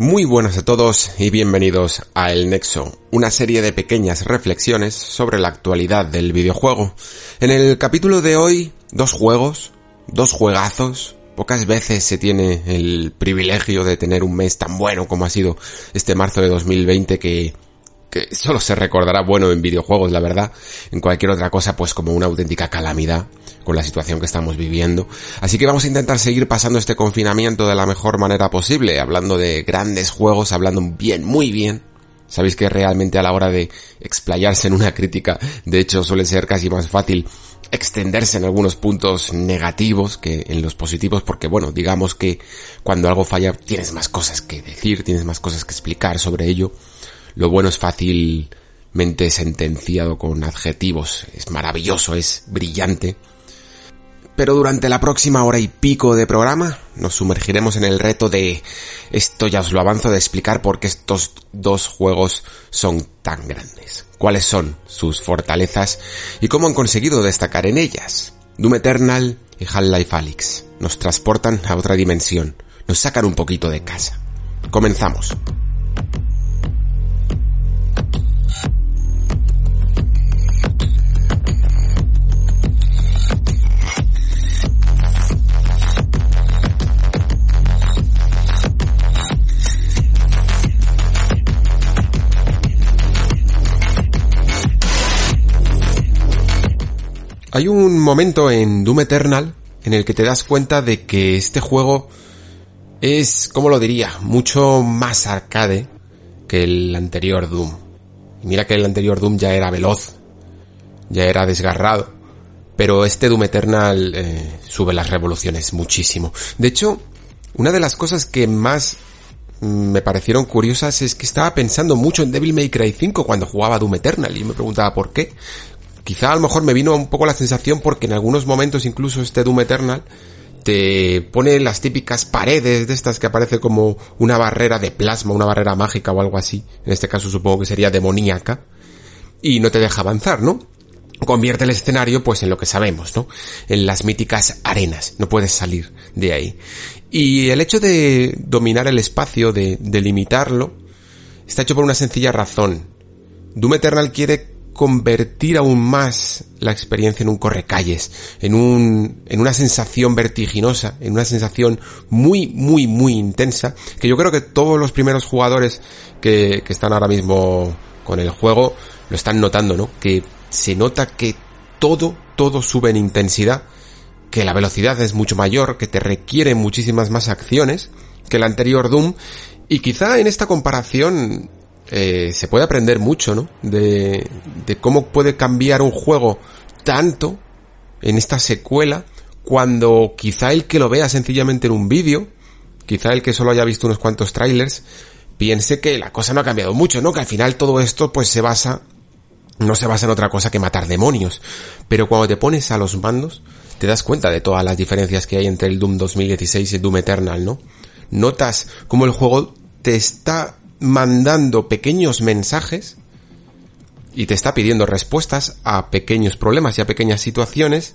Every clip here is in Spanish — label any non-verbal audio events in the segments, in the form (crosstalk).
Muy buenas a todos y bienvenidos a El Nexo, una serie de pequeñas reflexiones sobre la actualidad del videojuego. En el capítulo de hoy, dos juegos, dos juegazos. Pocas veces se tiene el privilegio de tener un mes tan bueno como ha sido este marzo de 2020 que que solo se recordará bueno en videojuegos, la verdad, en cualquier otra cosa pues como una auténtica calamidad con la situación que estamos viviendo. Así que vamos a intentar seguir pasando este confinamiento de la mejor manera posible, hablando de grandes juegos, hablando bien, muy bien. Sabéis que realmente a la hora de explayarse en una crítica, de hecho suele ser casi más fácil extenderse en algunos puntos negativos que en los positivos porque bueno, digamos que cuando algo falla tienes más cosas que decir, tienes más cosas que explicar sobre ello lo bueno es fácilmente sentenciado con adjetivos. Es maravilloso, es brillante. Pero durante la próxima hora y pico de programa nos sumergiremos en el reto de, esto ya os lo avanzo, de explicar por qué estos dos juegos son tan grandes. Cuáles son sus fortalezas y cómo han conseguido destacar en ellas. Doom Eternal y Half-Life Alyx nos transportan a otra dimensión, nos sacan un poquito de casa. Comenzamos. Hay un momento en Doom Eternal en el que te das cuenta de que este juego es, como lo diría, mucho más arcade que el anterior Doom. Y mira que el anterior Doom ya era veloz, ya era desgarrado, pero este Doom Eternal eh, sube las revoluciones muchísimo. De hecho, una de las cosas que más me parecieron curiosas es que estaba pensando mucho en Devil May Cry 5 cuando jugaba Doom Eternal y me preguntaba por qué. Quizá a lo mejor me vino un poco la sensación porque en algunos momentos incluso este Doom Eternal te pone las típicas paredes de estas que aparece como una barrera de plasma, una barrera mágica o algo así. En este caso supongo que sería demoníaca. Y no te deja avanzar, ¿no? Convierte el escenario pues en lo que sabemos, ¿no? En las míticas arenas. No puedes salir de ahí. Y el hecho de dominar el espacio, de delimitarlo, está hecho por una sencilla razón. Doom Eternal quiere convertir aún más la experiencia en un correcalles, en un, en una sensación vertiginosa, en una sensación muy, muy, muy intensa, que yo creo que todos los primeros jugadores que, que están ahora mismo con el juego lo están notando, ¿no? Que se nota que todo, todo sube en intensidad, que la velocidad es mucho mayor, que te requiere muchísimas más acciones que el anterior Doom, y quizá en esta comparación eh, se puede aprender mucho, ¿no? De, de cómo puede cambiar un juego tanto en esta secuela cuando quizá el que lo vea sencillamente en un vídeo, quizá el que solo haya visto unos cuantos trailers, piense que la cosa no ha cambiado mucho, ¿no? Que al final todo esto pues se basa, no se basa en otra cosa que matar demonios. Pero cuando te pones a los mandos, te das cuenta de todas las diferencias que hay entre el Doom 2016 y el Doom Eternal, ¿no? Notas cómo el juego te está mandando pequeños mensajes y te está pidiendo respuestas a pequeños problemas y a pequeñas situaciones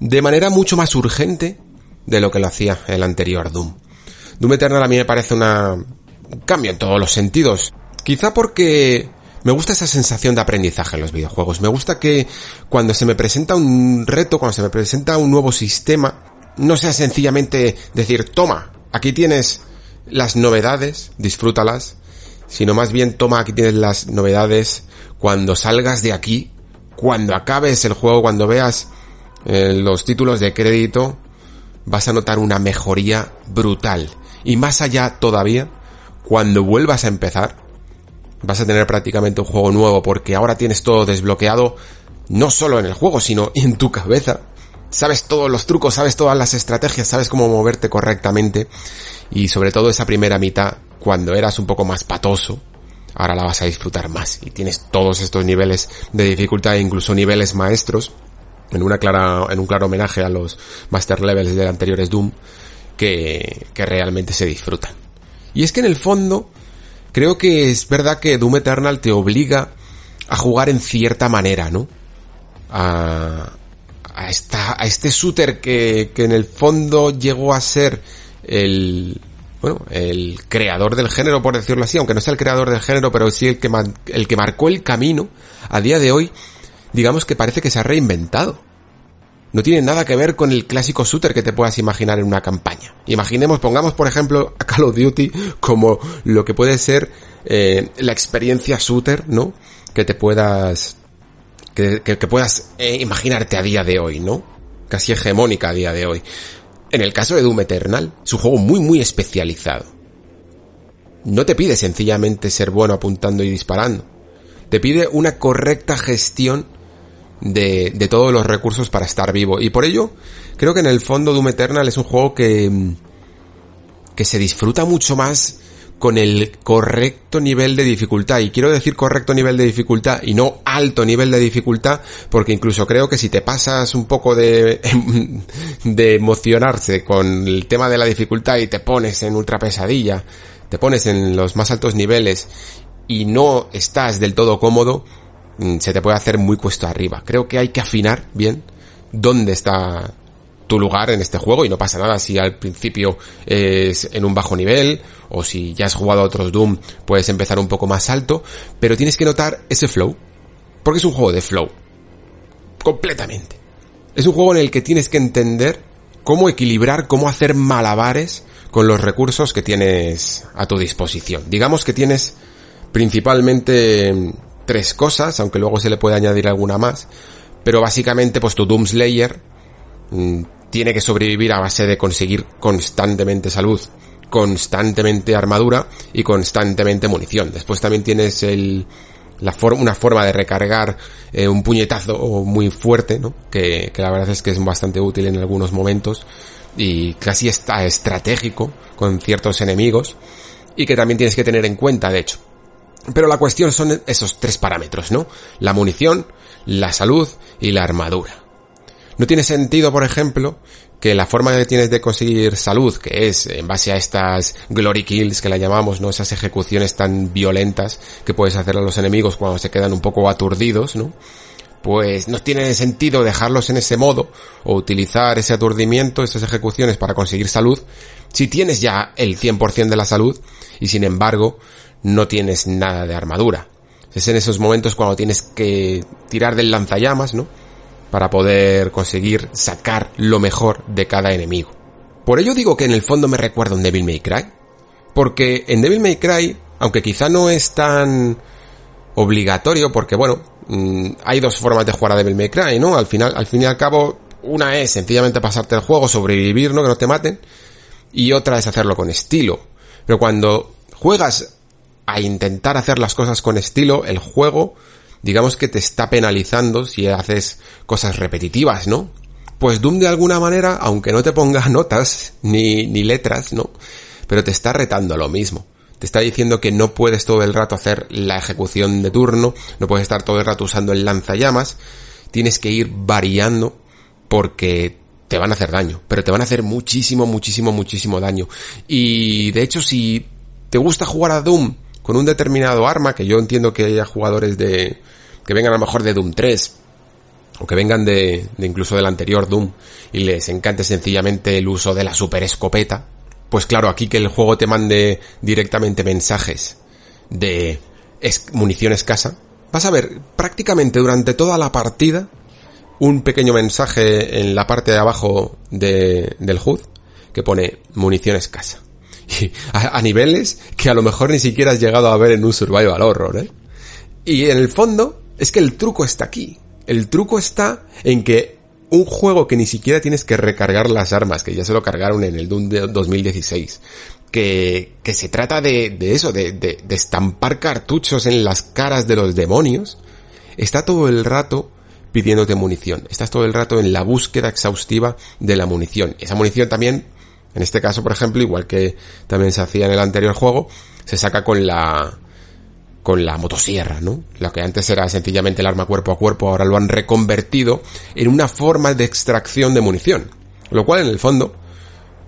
de manera mucho más urgente de lo que lo hacía el anterior Doom. Doom Eternal a mí me parece una, un cambio en todos los sentidos. Quizá porque me gusta esa sensación de aprendizaje en los videojuegos. Me gusta que cuando se me presenta un reto, cuando se me presenta un nuevo sistema, no sea sencillamente decir, toma, aquí tienes las novedades, disfrútalas, sino más bien toma aquí tienes las novedades cuando salgas de aquí, cuando acabes el juego, cuando veas eh, los títulos de crédito, vas a notar una mejoría brutal. Y más allá todavía, cuando vuelvas a empezar, vas a tener prácticamente un juego nuevo porque ahora tienes todo desbloqueado, no solo en el juego, sino (laughs) en tu cabeza. Sabes todos los trucos, sabes todas las estrategias, sabes cómo moverte correctamente y sobre todo esa primera mitad cuando eras un poco más patoso, ahora la vas a disfrutar más y tienes todos estos niveles de dificultad, incluso niveles maestros, en una clara, en un claro homenaje a los master levels de anteriores Doom, que, que realmente se disfrutan. Y es que en el fondo, creo que es verdad que Doom Eternal te obliga a jugar en cierta manera, ¿no? A, a, esta, a este shooter que, que en el fondo llegó a ser el, bueno, el creador del género, por decirlo así, aunque no sea el creador del género, pero sí el que, el que marcó el camino, a día de hoy, digamos que parece que se ha reinventado. No tiene nada que ver con el clásico shooter que te puedas imaginar en una campaña. Imaginemos, pongamos por ejemplo a Call of Duty como lo que puede ser eh, la experiencia shooter, ¿no? Que te puedas, que, que, puedas eh, imaginarte a día de hoy, ¿no? Casi hegemónica a día de hoy. En el caso de Doom Eternal, es un juego muy muy especializado. No te pide sencillamente ser bueno apuntando y disparando. Te pide una correcta gestión de, de todos los recursos para estar vivo. Y por ello, creo que en el fondo Doom Eternal es un juego que, que se disfruta mucho más con el correcto nivel de dificultad. Y quiero decir correcto nivel de dificultad y no alto nivel de dificultad, porque incluso creo que si te pasas un poco de, (laughs) de emocionarse con el tema de la dificultad y te pones en ultra pesadilla, te pones en los más altos niveles y no estás del todo cómodo, mm, se te puede hacer muy cuesta arriba. Creo que hay que afinar bien dónde está tu lugar en este juego y no pasa nada si al principio es en un bajo nivel o si ya has jugado a otros Doom puedes empezar un poco más alto, pero tienes que notar ese flow, porque es un juego de flow, completamente. Es un juego en el que tienes que entender cómo equilibrar, cómo hacer malabares con los recursos que tienes a tu disposición. Digamos que tienes principalmente tres cosas, aunque luego se le puede añadir alguna más, pero básicamente pues tu Doom Slayer mm, tiene que sobrevivir a base de conseguir constantemente salud, constantemente armadura y constantemente munición. Después también tienes el, la una forma de recargar eh, un puñetazo muy fuerte, ¿no? Que, que, la verdad es que es bastante útil en algunos momentos y casi está estratégico con ciertos enemigos y que también tienes que tener en cuenta, de hecho. Pero la cuestión son esos tres parámetros, ¿no? La munición, la salud y la armadura. No tiene sentido, por ejemplo, que la forma que tienes de conseguir salud, que es en base a estas glory kills que la llamamos, ¿no? Esas ejecuciones tan violentas que puedes hacer a los enemigos cuando se quedan un poco aturdidos, ¿no? Pues no tiene sentido dejarlos en ese modo o utilizar ese aturdimiento, esas ejecuciones para conseguir salud, si tienes ya el 100% de la salud y sin embargo no tienes nada de armadura. Es en esos momentos cuando tienes que tirar del lanzallamas, ¿no? Para poder conseguir sacar lo mejor de cada enemigo. Por ello digo que en el fondo me recuerda un Devil May Cry, porque en Devil May Cry, aunque quizá no es tan obligatorio, porque bueno, mm, hay dos formas de jugar a Devil May Cry, ¿no? Al final, al fin y al cabo, una es sencillamente pasarte el juego, sobrevivir, ¿no? Que no te maten, y otra es hacerlo con estilo. Pero cuando juegas a intentar hacer las cosas con estilo, el juego digamos que te está penalizando si haces cosas repetitivas, ¿no? Pues Doom de alguna manera, aunque no te ponga (laughs) notas ni, ni letras, ¿no? Pero te está retando lo mismo. Te está diciendo que no puedes todo el rato hacer la ejecución de turno, no puedes estar todo el rato usando el lanzallamas, tienes que ir variando porque te van a hacer daño, pero te van a hacer muchísimo, muchísimo, muchísimo daño. Y de hecho, si te gusta jugar a Doom con un determinado arma, que yo entiendo que haya jugadores de, que vengan a lo mejor de Doom 3, o que vengan de, de incluso del anterior Doom, y les encante sencillamente el uso de la super escopeta, pues claro, aquí que el juego te mande directamente mensajes de munición escasa, vas a ver prácticamente durante toda la partida un pequeño mensaje en la parte de abajo de, del HUD que pone munición escasa. (laughs) A, a, niveles que a lo mejor ni siquiera has llegado a ver en un survival horror, ¿eh? Y en el fondo, es que el truco está aquí. El truco está en que un juego que ni siquiera tienes que recargar las armas, que ya se lo cargaron en el Doom de 2016, que, que se trata de, de eso, de, de, de estampar cartuchos en las caras de los demonios, está todo el rato pidiéndote munición. Estás todo el rato en la búsqueda exhaustiva de la munición. Esa munición también, en este caso, por ejemplo, igual que también se hacía en el anterior juego, se saca con la, con la motosierra, ¿no? Lo que antes era sencillamente el arma cuerpo a cuerpo, ahora lo han reconvertido en una forma de extracción de munición. Lo cual en el fondo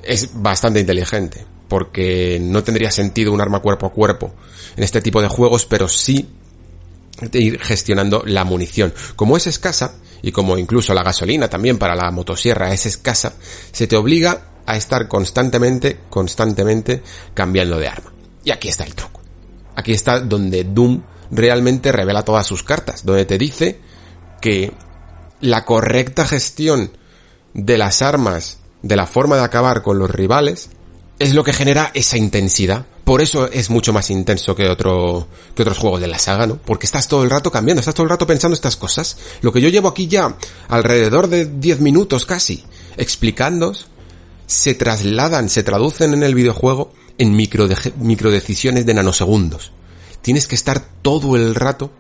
es bastante inteligente, porque no tendría sentido un arma cuerpo a cuerpo en este tipo de juegos, pero sí ir gestionando la munición. Como es escasa, y como incluso la gasolina también para la motosierra es escasa, se te obliga a estar constantemente, constantemente cambiando de arma. Y aquí está el truco. Aquí está donde Doom realmente revela todas sus cartas, donde te dice que la correcta gestión de las armas, de la forma de acabar con los rivales, es lo que genera esa intensidad. Por eso es mucho más intenso que otro, que otros juegos de la saga, ¿no? Porque estás todo el rato cambiando, estás todo el rato pensando estas cosas. Lo que yo llevo aquí ya alrededor de 10 minutos casi explicando se trasladan, se traducen en el videojuego en micro, de nanosegundos. Tienes que estar todo el rato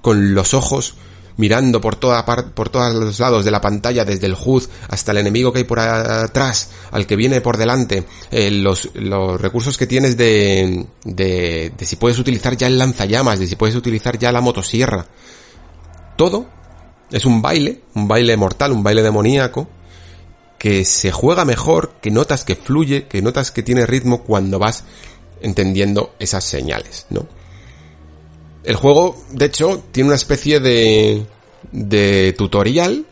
con los ojos mirando por toda por todos los lados de la pantalla, desde el HUD hasta el enemigo que hay por atrás, al que viene por delante, eh, los, los recursos que tienes de, de, de si puedes utilizar ya el lanzallamas, de si puedes utilizar ya la motosierra. Todo es un baile, un baile mortal, un baile demoníaco, que se juega mejor, que notas que fluye, que notas que tiene ritmo cuando vas entendiendo esas señales, ¿no? El juego, de hecho, tiene una especie de, de tutorial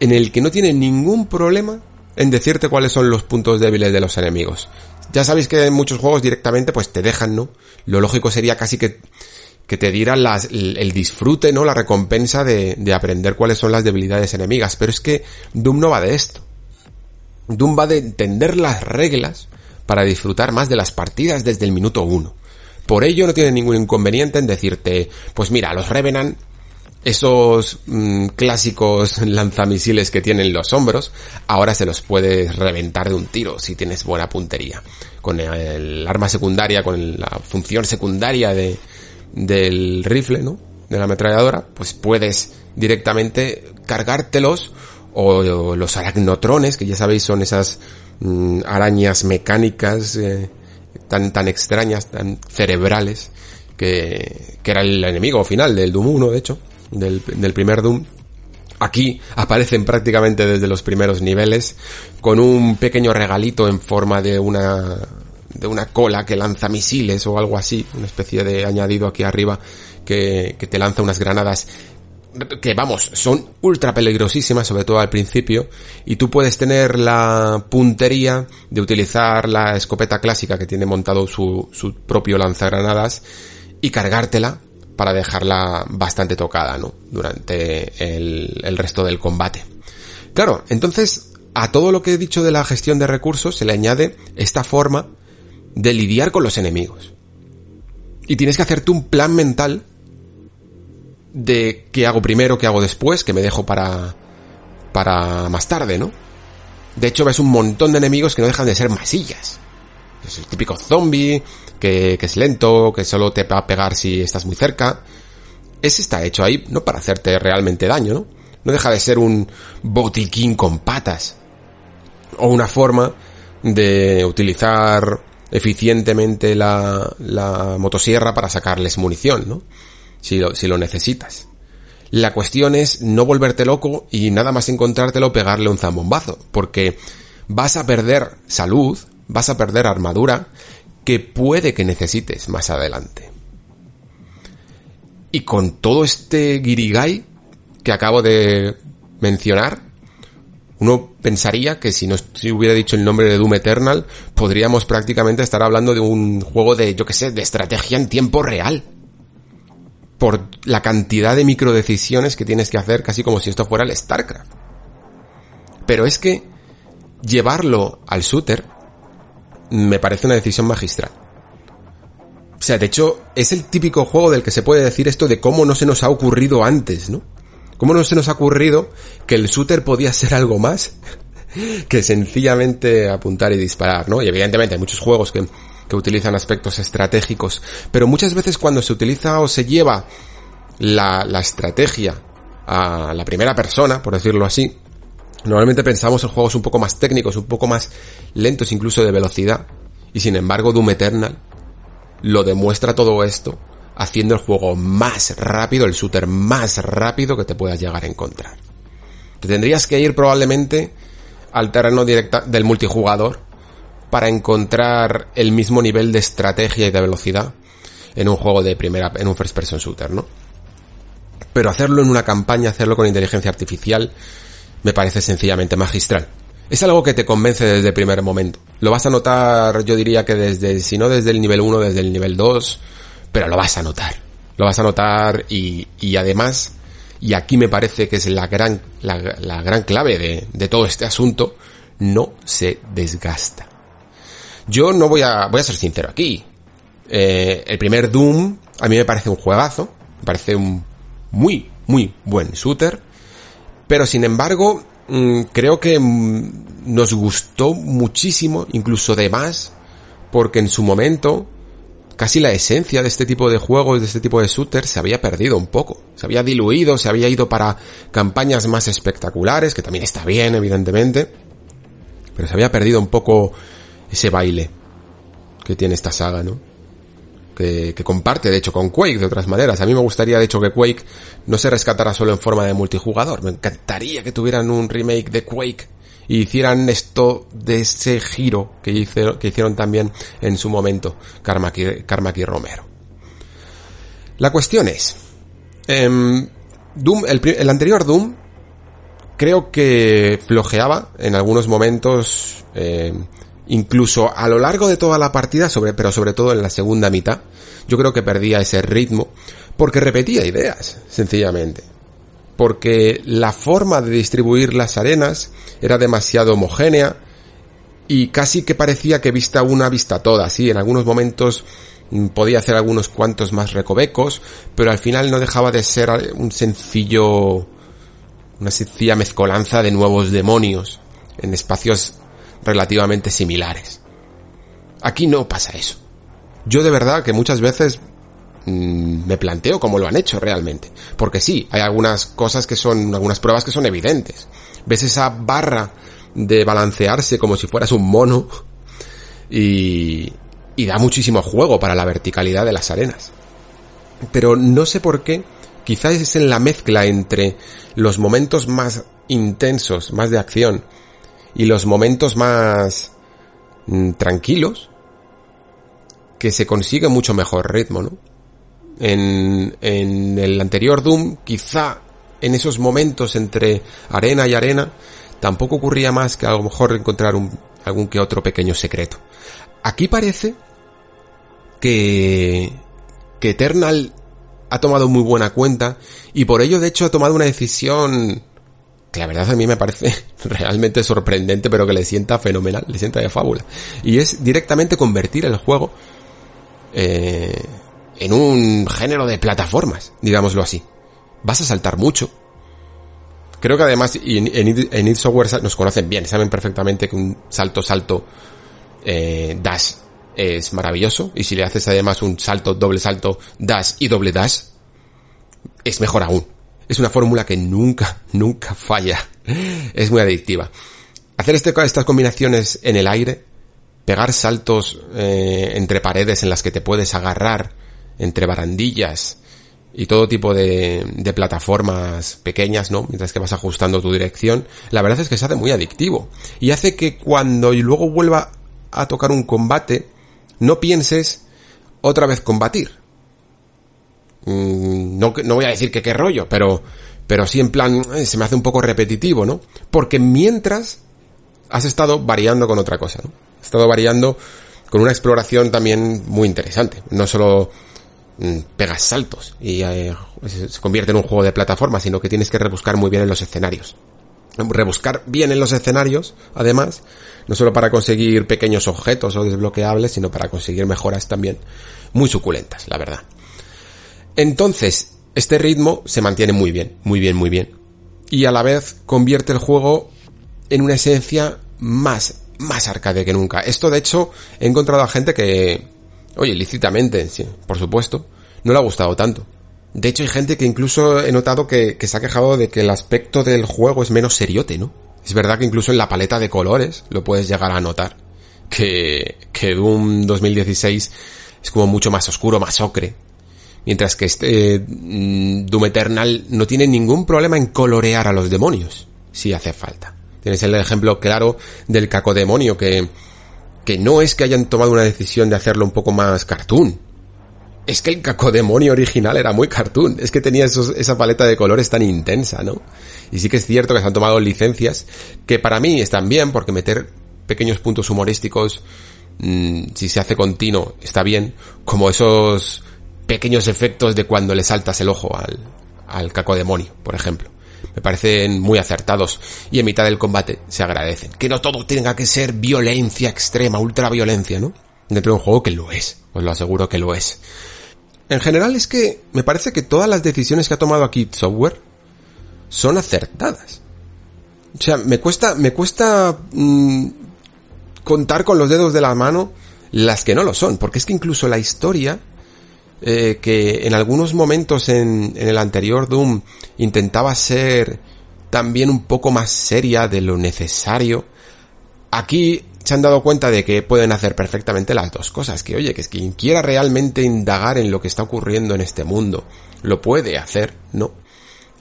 en el que no tiene ningún problema en decirte cuáles son los puntos débiles de los enemigos. Ya sabéis que en muchos juegos directamente pues te dejan, ¿no? Lo lógico sería casi que, que te dieran las, el, disfrute, ¿no? La recompensa de, de aprender cuáles son las debilidades enemigas. Pero es que Doom no va de esto. Doom va de entender las reglas para disfrutar más de las partidas desde el minuto uno. Por ello no tiene ningún inconveniente en decirte, pues mira, los Revenant, esos mm, clásicos (laughs) lanzamisiles que tienen los hombros, ahora se los puedes reventar de un tiro si tienes buena puntería. Con el arma secundaria, con la función secundaria de, del rifle, ¿no? De la ametralladora, pues puedes directamente cargártelos o, los aracnotrones, que ya sabéis son esas mm, arañas mecánicas eh, tan, tan extrañas, tan cerebrales, que, que era el enemigo final del Doom 1, de hecho, del, del primer Doom. Aquí aparecen prácticamente desde los primeros niveles, con un pequeño regalito en forma de una, de una cola que lanza misiles o algo así, una especie de añadido aquí arriba que, que te lanza unas granadas que vamos, son ultra peligrosísimas, sobre todo al principio, y tú puedes tener la puntería de utilizar la escopeta clásica que tiene montado su, su propio lanzagranadas y cargártela para dejarla bastante tocada, ¿no? Durante el, el resto del combate. Claro, entonces, a todo lo que he dicho de la gestión de recursos se le añade esta forma de lidiar con los enemigos. Y tienes que hacerte un plan mental de qué hago primero, qué hago después, que me dejo para, para más tarde, ¿no? De hecho, ves un montón de enemigos que no dejan de ser masillas. Es el típico zombie, que, que es lento, que solo te va a pegar si estás muy cerca. Ese está hecho ahí, no para hacerte realmente daño, ¿no? No deja de ser un botiquín con patas. O una forma de utilizar eficientemente la, la motosierra para sacarles munición, ¿no? si lo, si lo necesitas. La cuestión es no volverte loco y nada más encontrártelo pegarle un zambombazo, porque vas a perder salud, vas a perder armadura, que puede que necesites más adelante. Y con todo este guirigay que acabo de mencionar, uno pensaría que si no hubiera dicho el nombre de Doom Eternal, podríamos prácticamente estar hablando de un juego de, yo que sé, de estrategia en tiempo real por la cantidad de microdecisiones que tienes que hacer, casi como si esto fuera el StarCraft. Pero es que llevarlo al shooter me parece una decisión magistral. O sea, de hecho, es el típico juego del que se puede decir esto de cómo no se nos ha ocurrido antes, ¿no? ¿Cómo no se nos ha ocurrido que el shooter podía ser algo más (laughs) que sencillamente apuntar y disparar, ¿no? Y evidentemente hay muchos juegos que que utilizan aspectos estratégicos, pero muchas veces cuando se utiliza o se lleva la, la estrategia a la primera persona, por decirlo así, normalmente pensamos en juegos un poco más técnicos, un poco más lentos incluso de velocidad, y sin embargo Doom Eternal lo demuestra todo esto haciendo el juego más rápido, el shooter más rápido que te puedas llegar a encontrar. Te tendrías que ir probablemente al terreno directa del multijugador para encontrar el mismo nivel de estrategia y de velocidad en un juego de primera, en un first person shooter, ¿no? Pero hacerlo en una campaña, hacerlo con inteligencia artificial, me parece sencillamente magistral. es algo que te convence desde el primer momento. Lo vas a notar, yo diría que desde, si no desde el nivel 1, desde el nivel 2, pero lo vas a notar. Lo vas a notar y, y además, y aquí me parece que es la gran, la, la gran clave de, de todo este asunto, no se desgasta. Yo no voy a, voy a ser sincero aquí. Eh, el primer Doom a mí me parece un juegazo, me parece un muy, muy buen shooter, pero sin embargo mm, creo que mm, nos gustó muchísimo, incluso de más, porque en su momento casi la esencia de este tipo de juegos, de este tipo de shooters, se había perdido un poco. Se había diluido, se había ido para campañas más espectaculares, que también está bien, evidentemente. Pero se había perdido un poco ese baile que tiene esta saga, ¿no? Que, que, comparte, de hecho, con Quake de otras maneras. A mí me gustaría, de hecho, que Quake no se rescatara solo en forma de multijugador. Me encantaría que tuvieran un remake de Quake y hicieran esto de ese giro que, que hicieron también en su momento Carmack y, Romero. La cuestión es, eh, Doom, el, anterior Doom creo que flojeaba en algunos momentos eh, incluso a lo largo de toda la partida, sobre, pero sobre todo en la segunda mitad, yo creo que perdía ese ritmo, porque repetía ideas, sencillamente. Porque la forma de distribuir las arenas era demasiado homogénea y casi que parecía que vista una vista toda, sí, en algunos momentos mm, podía hacer algunos cuantos más recovecos, pero al final no dejaba de ser un sencillo, una sencilla mezcolanza de nuevos demonios en espacios relativamente similares. Aquí no pasa eso. Yo de verdad que muchas veces mmm, me planteo cómo lo han hecho realmente. Porque sí, hay algunas cosas que son, algunas pruebas que son evidentes. Ves esa barra de balancearse como si fueras un mono y, y da muchísimo juego para la verticalidad de las arenas. Pero no sé por qué, quizás es en la mezcla entre los momentos más intensos, más de acción, y los momentos más mm, tranquilos que se consigue mucho mejor ritmo, ¿no? En, en el anterior Doom, quizá en esos momentos entre arena y arena, tampoco ocurría más que a lo mejor encontrar un, algún que otro pequeño secreto. Aquí parece que, que Eternal ha tomado muy buena cuenta y por ello de hecho ha tomado una decisión que la verdad a mí me parece (laughs) realmente sorprendente, pero que le sienta fenomenal, le sienta de fábula. Y es directamente convertir el juego eh, en un género de plataformas, digámoslo así. Vas a saltar mucho. Creo que además en, en, en Software nos conocen bien, saben perfectamente que un salto, salto, eh, dash es maravilloso. Y si le haces además un salto, doble salto, dash y doble dash, es mejor aún es una fórmula que nunca, (laughs) nunca falla. Es muy adictiva. Hacer este, estas combinaciones en el aire, pegar saltos eh, entre paredes en las que te puedes agarrar, entre barandillas y todo tipo de, de plataformas pequeñas, ¿no? Mientras que vas ajustando tu dirección, la verdad es que se hace muy adictivo. Y hace que cuando y luego vuelva a tocar un combate, no pienses otra vez combatir Mm, no, no voy a decir que qué rollo, pero, pero sí en plan, eh, se me hace un poco repetitivo, ¿no? Porque mientras has estado variando con otra cosa, ¿no? Has estado variando con una exploración también muy interesante. No solo mm, pegas saltos y eh, se convierte en un juego de plataforma, sino que tienes que rebuscar muy bien en los escenarios. Rebuscar bien en los escenarios, además, no solo para conseguir pequeños objetos o desbloqueables, sino para conseguir mejoras también muy suculentas, la verdad. Entonces, este ritmo se mantiene muy bien, muy bien, muy bien. Y a la vez convierte el juego en una esencia más, más arcade que nunca. Esto de hecho he encontrado a gente que, oye, lícitamente, sí, por supuesto, no le ha gustado tanto. De hecho hay gente que incluso he notado que, se ha quejado de que el aspecto del juego es menos seriote, ¿no? Es verdad que incluso en la paleta de colores lo puedes llegar a notar. Que, que Doom 2016 es como mucho más oscuro, más ocre. Mientras que este mm, Doom Eternal no tiene ningún problema en colorear a los demonios, si hace falta. Tienes el ejemplo claro del cacodemonio que, que no es que hayan tomado una decisión de hacerlo un poco más cartoon. es que el cacodemonio original era muy cartoon, es que tenía esa paleta de colores tan intensa, ¿no? Y sí que es cierto que se han tomado licencias que para mí están bien porque meter pequeños puntos humorísticos, mm, si se hace continuo, está bien, como esos pequeños efectos de cuando le saltas el ojo al, al cacodemonio, por ejemplo. Me parecen muy acertados y en mitad del combate se agradecen. Que no todo tenga que ser violencia extrema, ultra violencia, ¿no? Dentro de un juego que lo es, os lo aseguro que lo es. En general es que me parece que todas las decisiones que ha tomado aquí Software son acertadas. O sea, me cuesta, me cuesta mm, contar con los dedos de la mano las que no lo son, porque es que incluso la historia, eh, que en algunos momentos en, en el anterior Doom intentaba ser también un poco más seria de lo necesario, aquí se han dado cuenta de que pueden hacer perfectamente las dos cosas, que oye, que es quien quiera realmente indagar en lo que está ocurriendo en este mundo, lo puede hacer, ¿no?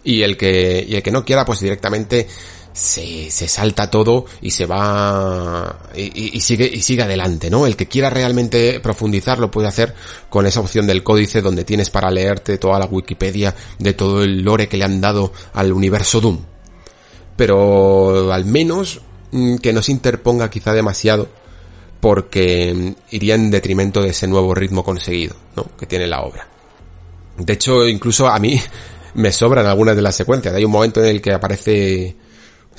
Y el que, y el que no quiera, pues directamente se, se salta todo y se va y, y, sigue y sigue adelante, ¿no? El que quiera realmente profundizar lo puede hacer con esa opción del códice donde tienes para leerte toda la Wikipedia de todo el lore que le han dado al universo Doom. Pero al menos Mm, que no se interponga quizá demasiado porque mm, iría en detrimento de ese nuevo ritmo conseguido, ¿no? Que tiene la obra. De hecho, incluso a mí (laughs) me sobran algunas de las secuencias. Hay un momento en el que aparece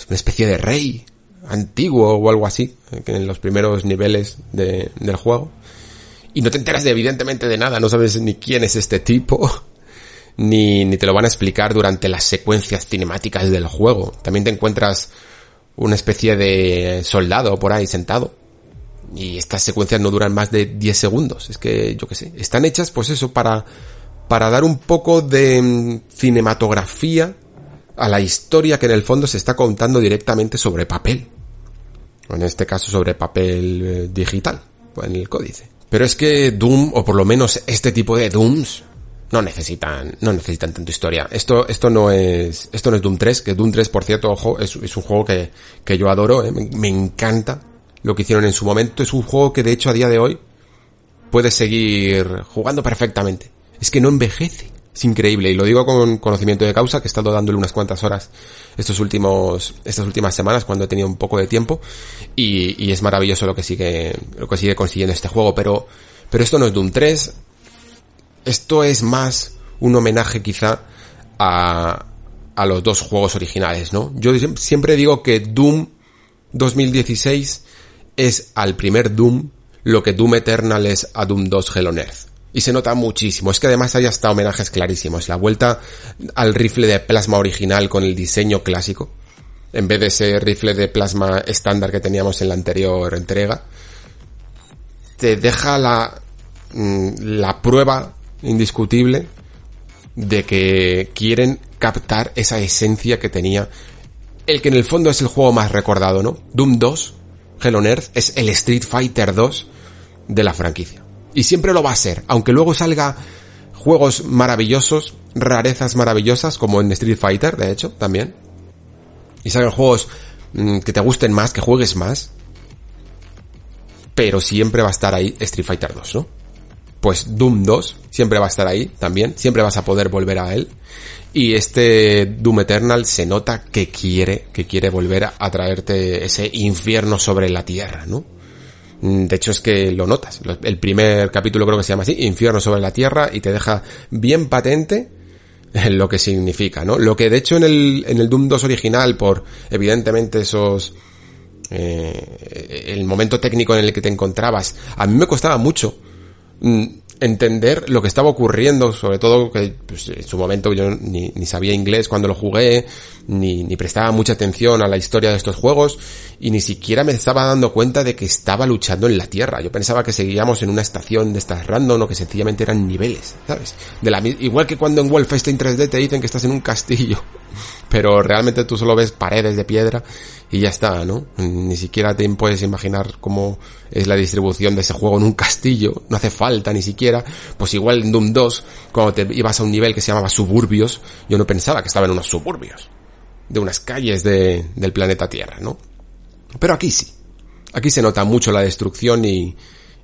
una especie de rey antiguo o algo así, en los primeros niveles de, del juego. Y no te enteras de, evidentemente de nada, no sabes ni quién es este tipo, (laughs) ni, ni te lo van a explicar durante las secuencias cinemáticas del juego. También te encuentras una especie de soldado por ahí sentado. Y estas secuencias no duran más de 10 segundos. Es que, yo qué sé, están hechas pues eso para, para dar un poco de mm, cinematografía a la historia que en el fondo se está contando directamente sobre papel. O en este caso sobre papel eh, digital, en el códice. Pero es que Doom, o por lo menos este tipo de Dooms, no necesitan, no necesitan tanto historia. Esto, esto no es, esto no es Doom 3, que Doom 3, por cierto, ojo, es, un juego que, que yo adoro, eh, me, encanta lo que hicieron en su momento. Es un juego que de hecho a día de hoy puedes seguir jugando perfectamente. Es que no envejece. Es increíble. Y lo digo con conocimiento de causa, que he estado dándole unas cuantas horas estos últimos, estas últimas semanas cuando he tenido un poco de tiempo. Y, y es maravilloso lo que sigue, lo que sigue consiguiendo este juego. Pero, pero esto no es Doom 3 esto es más un homenaje quizá a, a los dos juegos originales, ¿no? Yo siempre digo que Doom 2016 es al primer Doom lo que Doom Eternal es a Doom 2 Hell on Earth. Y se nota muchísimo. Es que además hay hasta homenajes clarísimos. La vuelta al rifle de plasma original con el diseño clásico. En vez de ese rifle de plasma estándar que teníamos en la anterior entrega. Te deja la, mm, la prueba indiscutible de que quieren captar esa esencia que tenía el que en el fondo es el juego más recordado, ¿no? Doom 2, Hell on Earth, es el Street Fighter 2 de la franquicia. Y siempre lo va a ser, aunque luego salga juegos maravillosos, rarezas maravillosas, como en Street Fighter, de hecho, también. Y salgan juegos mm, que te gusten más, que juegues más. Pero siempre va a estar ahí Street Fighter 2, ¿no? pues Doom 2 siempre va a estar ahí también, siempre vas a poder volver a él. Y este Doom Eternal se nota que quiere, que quiere volver a traerte ese infierno sobre la tierra, ¿no? Mm, de hecho es que lo notas. El primer capítulo creo que se llama así, Infierno sobre la Tierra, y te deja bien patente (laughs) lo que significa, ¿no? Lo que de hecho en el, en el Doom 2 original, por evidentemente esos, eh, el momento técnico en el que te encontrabas, a mí me costaba mucho Mm, entender lo que estaba ocurriendo, sobre todo que pues, en su momento yo ni, ni, sabía inglés cuando lo jugué, ni, prestaba mucha atención a la historia de estos juegos, y ni siquiera me estaba dando cuenta de que estaba luchando en la Tierra. Yo pensaba que seguíamos en una estación de estas random o que sencillamente eran niveles, ¿sabes? De la, igual que cuando en Wolfenstein 3D te dicen que estás en un castillo, pero realmente tú solo ves paredes de piedra y ya está, ¿no? Ni siquiera te puedes imaginar cómo es la distribución de ese juego en un castillo, no hace falta ni siquiera, pues igual en Doom 2, cuando te ibas a un nivel que se llamaba suburbios, yo no pensaba que estaba en unos suburbios, de unas calles de, del planeta Tierra, ¿no? Pero aquí sí, aquí se nota mucho la destrucción y,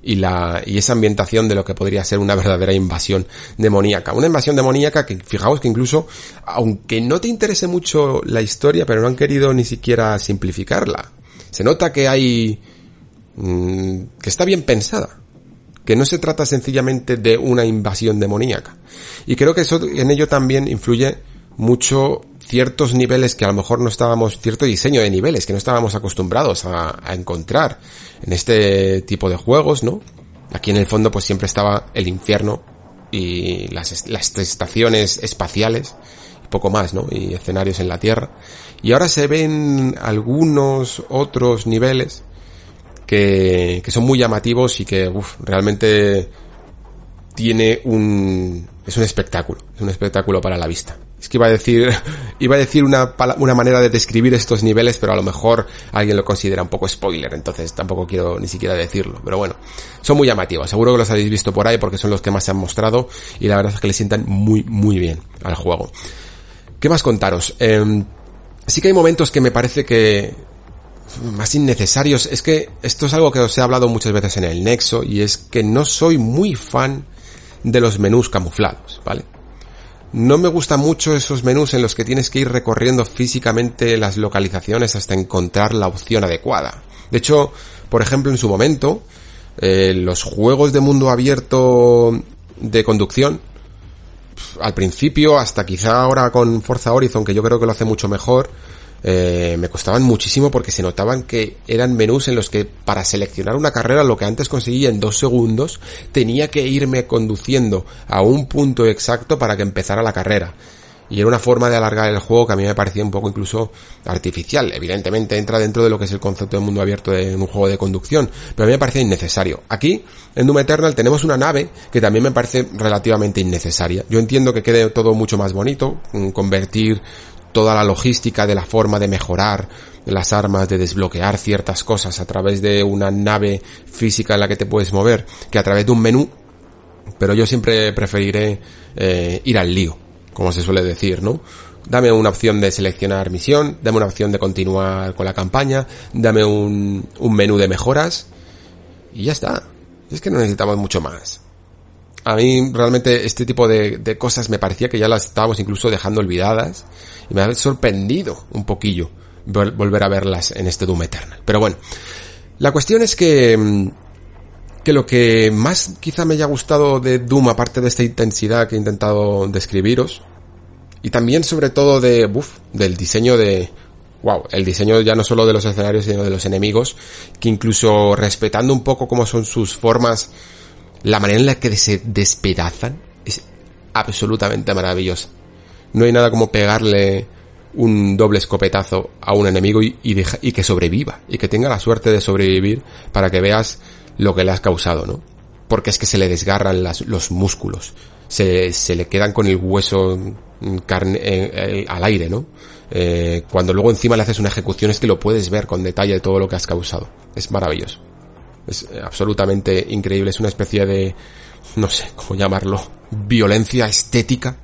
y la y esa ambientación de lo que podría ser una verdadera invasión demoníaca. Una invasión demoníaca que fijaos que incluso aunque no te interese mucho la historia, pero no han querido ni siquiera simplificarla. Se nota que hay mm, que está bien pensada, que no se trata sencillamente de una invasión demoníaca. Y creo que eso en ello también influye mucho ciertos niveles que a lo mejor no estábamos, cierto diseño de niveles que no estábamos acostumbrados a, encontrar en este tipo de juegos, ¿no? Aquí en el fondo pues siempre estaba el infierno y las, las estaciones espaciales, poco más, ¿no? Y escenarios en la Tierra. Y ahora se ven algunos otros niveles que, que son muy llamativos y que, uff, realmente tiene un, es un espectáculo, es un espectáculo para la vista. Es que iba a decir, (laughs) iba a decir una, una manera de describir estos niveles, pero a lo mejor alguien lo considera un poco spoiler, entonces tampoco quiero ni siquiera decirlo. Pero bueno, son muy llamativos, seguro que los habéis visto por ahí porque son los que más se han mostrado y la verdad es que le sientan muy, muy bien al juego. ¿Qué más contaros? Eh, sí que hay momentos que me parece que más innecesarios. Es que esto es algo que os he hablado muchas veces en el Nexo y es que no soy muy fan de los menús camuflados, ¿vale? No me gustan mucho esos menús en los que tienes que ir recorriendo físicamente las localizaciones hasta encontrar la opción adecuada. De hecho, por ejemplo, en su momento, eh, los juegos de mundo abierto de conducción, al principio, hasta quizá ahora con Forza Horizon, que yo creo que lo hace mucho mejor, eh, me costaban muchísimo porque se notaban que eran menús en los que para seleccionar una carrera lo que antes conseguía en dos segundos tenía que irme conduciendo a un punto exacto para que empezara la carrera. Y era una forma de alargar el juego que a mí me parecía un poco incluso artificial. Evidentemente entra dentro de lo que es el concepto de mundo abierto de un juego de conducción, pero a mí me parecía innecesario. Aquí, en Doom Eternal, tenemos una nave que también me parece relativamente innecesaria. Yo entiendo que quede todo mucho más bonito, mm, convertir toda la logística de la forma de mejorar las armas, de desbloquear ciertas cosas a través de una nave física en la que te puedes mover, que a través de un menú, pero yo siempre preferiré eh, ir al lío, como se suele decir, ¿no? Dame una opción de seleccionar misión, dame una opción de continuar con la campaña, dame un, un menú de mejoras y ya está. Es que no necesitamos mucho más a mí realmente este tipo de, cosas me parecía que ya las estábamos incluso dejando olvidadas y me ha sorprendido un poquillo volver a verlas en este Doom Eternal. Pero bueno, la cuestión es que, mm, que lo que más quizá me haya gustado de Doom, aparte de esta intensidad que he intentado describiros, y también sobre todo de, buf, del diseño de, wow, el diseño ya no solo de los escenarios, sino de los enemigos, que incluso respetando un poco cómo son sus formas, la manera en la que se despedazan es absolutamente maravillosa. No hay nada como pegarle un doble escopetazo a un enemigo y, y, que sobreviva y que tenga la suerte de sobrevivir para que veas lo que le has causado, ¿no? Porque es que se le desgarran los músculos, se, le quedan con el hueso carne, eh, eh, al aire, ¿no? Eh, cuando luego encima le haces una ejecución es que lo puedes ver con detalle todo lo que has causado. Es maravilloso. Es absolutamente increíble. Es una especie de, no sé cómo llamarlo, violencia estética.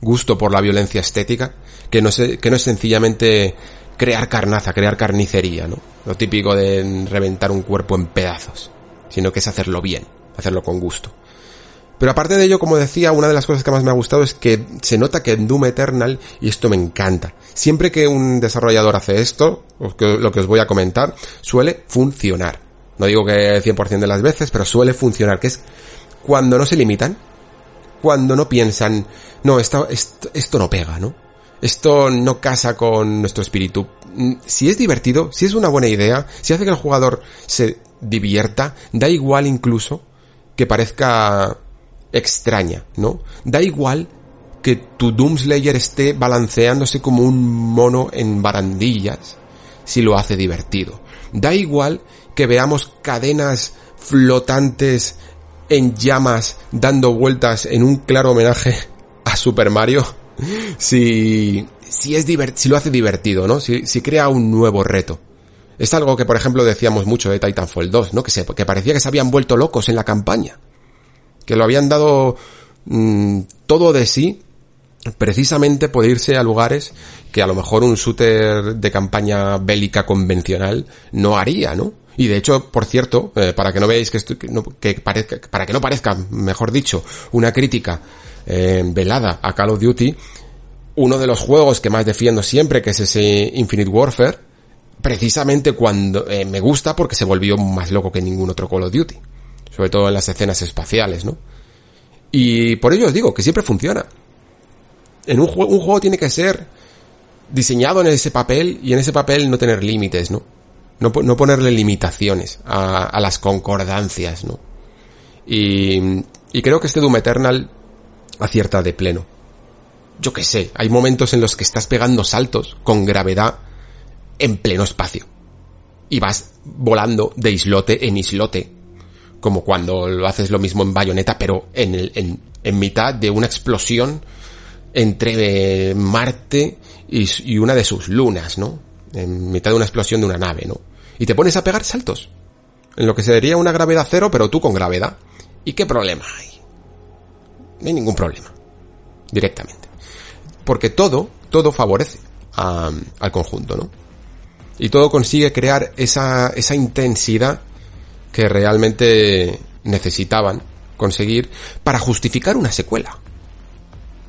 Gusto por la violencia estética. Que no, sé, que no es sencillamente crear carnaza, crear carnicería, ¿no? Lo típico de reventar un cuerpo en pedazos. Sino que es hacerlo bien, hacerlo con gusto. Pero aparte de ello, como decía, una de las cosas que más me ha gustado es que se nota que en Doom Eternal, y esto me encanta, siempre que un desarrollador hace esto, lo que os voy a comentar, suele funcionar. No digo que 100% de las veces, pero suele funcionar, que es cuando no se limitan, cuando no piensan, no, esto, esto, no pega, ¿no? Esto no casa con nuestro espíritu. Mm, si es divertido, si es una buena idea, si hace que el jugador se divierta, da igual incluso que parezca extraña, ¿no? Da igual que tu Doomslayer esté balanceándose como un mono en barandillas si lo hace divertido. Da igual que veamos cadenas flotantes en llamas dando vueltas en un claro homenaje a Super Mario. Si, si es si lo hace divertido, ¿no? Si, si crea un nuevo reto. Es algo que, por ejemplo, decíamos mucho de Titanfall 2, ¿no? Que, se, que parecía que se habían vuelto locos en la campaña. Que lo habían dado mm, todo de sí precisamente por irse a lugares que a lo mejor un shooter de campaña bélica convencional no haría, ¿no? Y de hecho, por cierto, eh, para que no veáis que, parezca, para que no parezca, mejor dicho, una crítica eh, velada a Call of Duty, uno de los juegos que más defiendo siempre, que es ese Infinite Warfare, precisamente cuando eh, me gusta porque se volvió más loco que ningún otro Call of Duty, sobre todo en las escenas espaciales, ¿no? Y por ello os digo que siempre funciona. En un, juego, un juego tiene que ser diseñado en ese papel y en ese papel no tener límites, ¿no? No, ponerle limitaciones a, las concordancias, ¿no? Y, y creo que este Doom Eternal acierta de pleno. Yo qué sé, hay momentos en los que estás pegando saltos con gravedad en pleno espacio. Y vas volando de islote en islote. Como cuando lo haces lo mismo en bayoneta, pero en, el, en mitad de una explosión entre Marte y, y una de sus lunas, ¿no? En mitad de una explosión de una nave, ¿no? Y te pones a pegar saltos. En lo que sería una gravedad cero, pero tú con gravedad. ¿Y qué problema hay? No hay ningún problema. Directamente. Porque todo, todo favorece al conjunto, ¿no? Y todo consigue crear esa, esa intensidad que realmente necesitaban conseguir para justificar una secuela.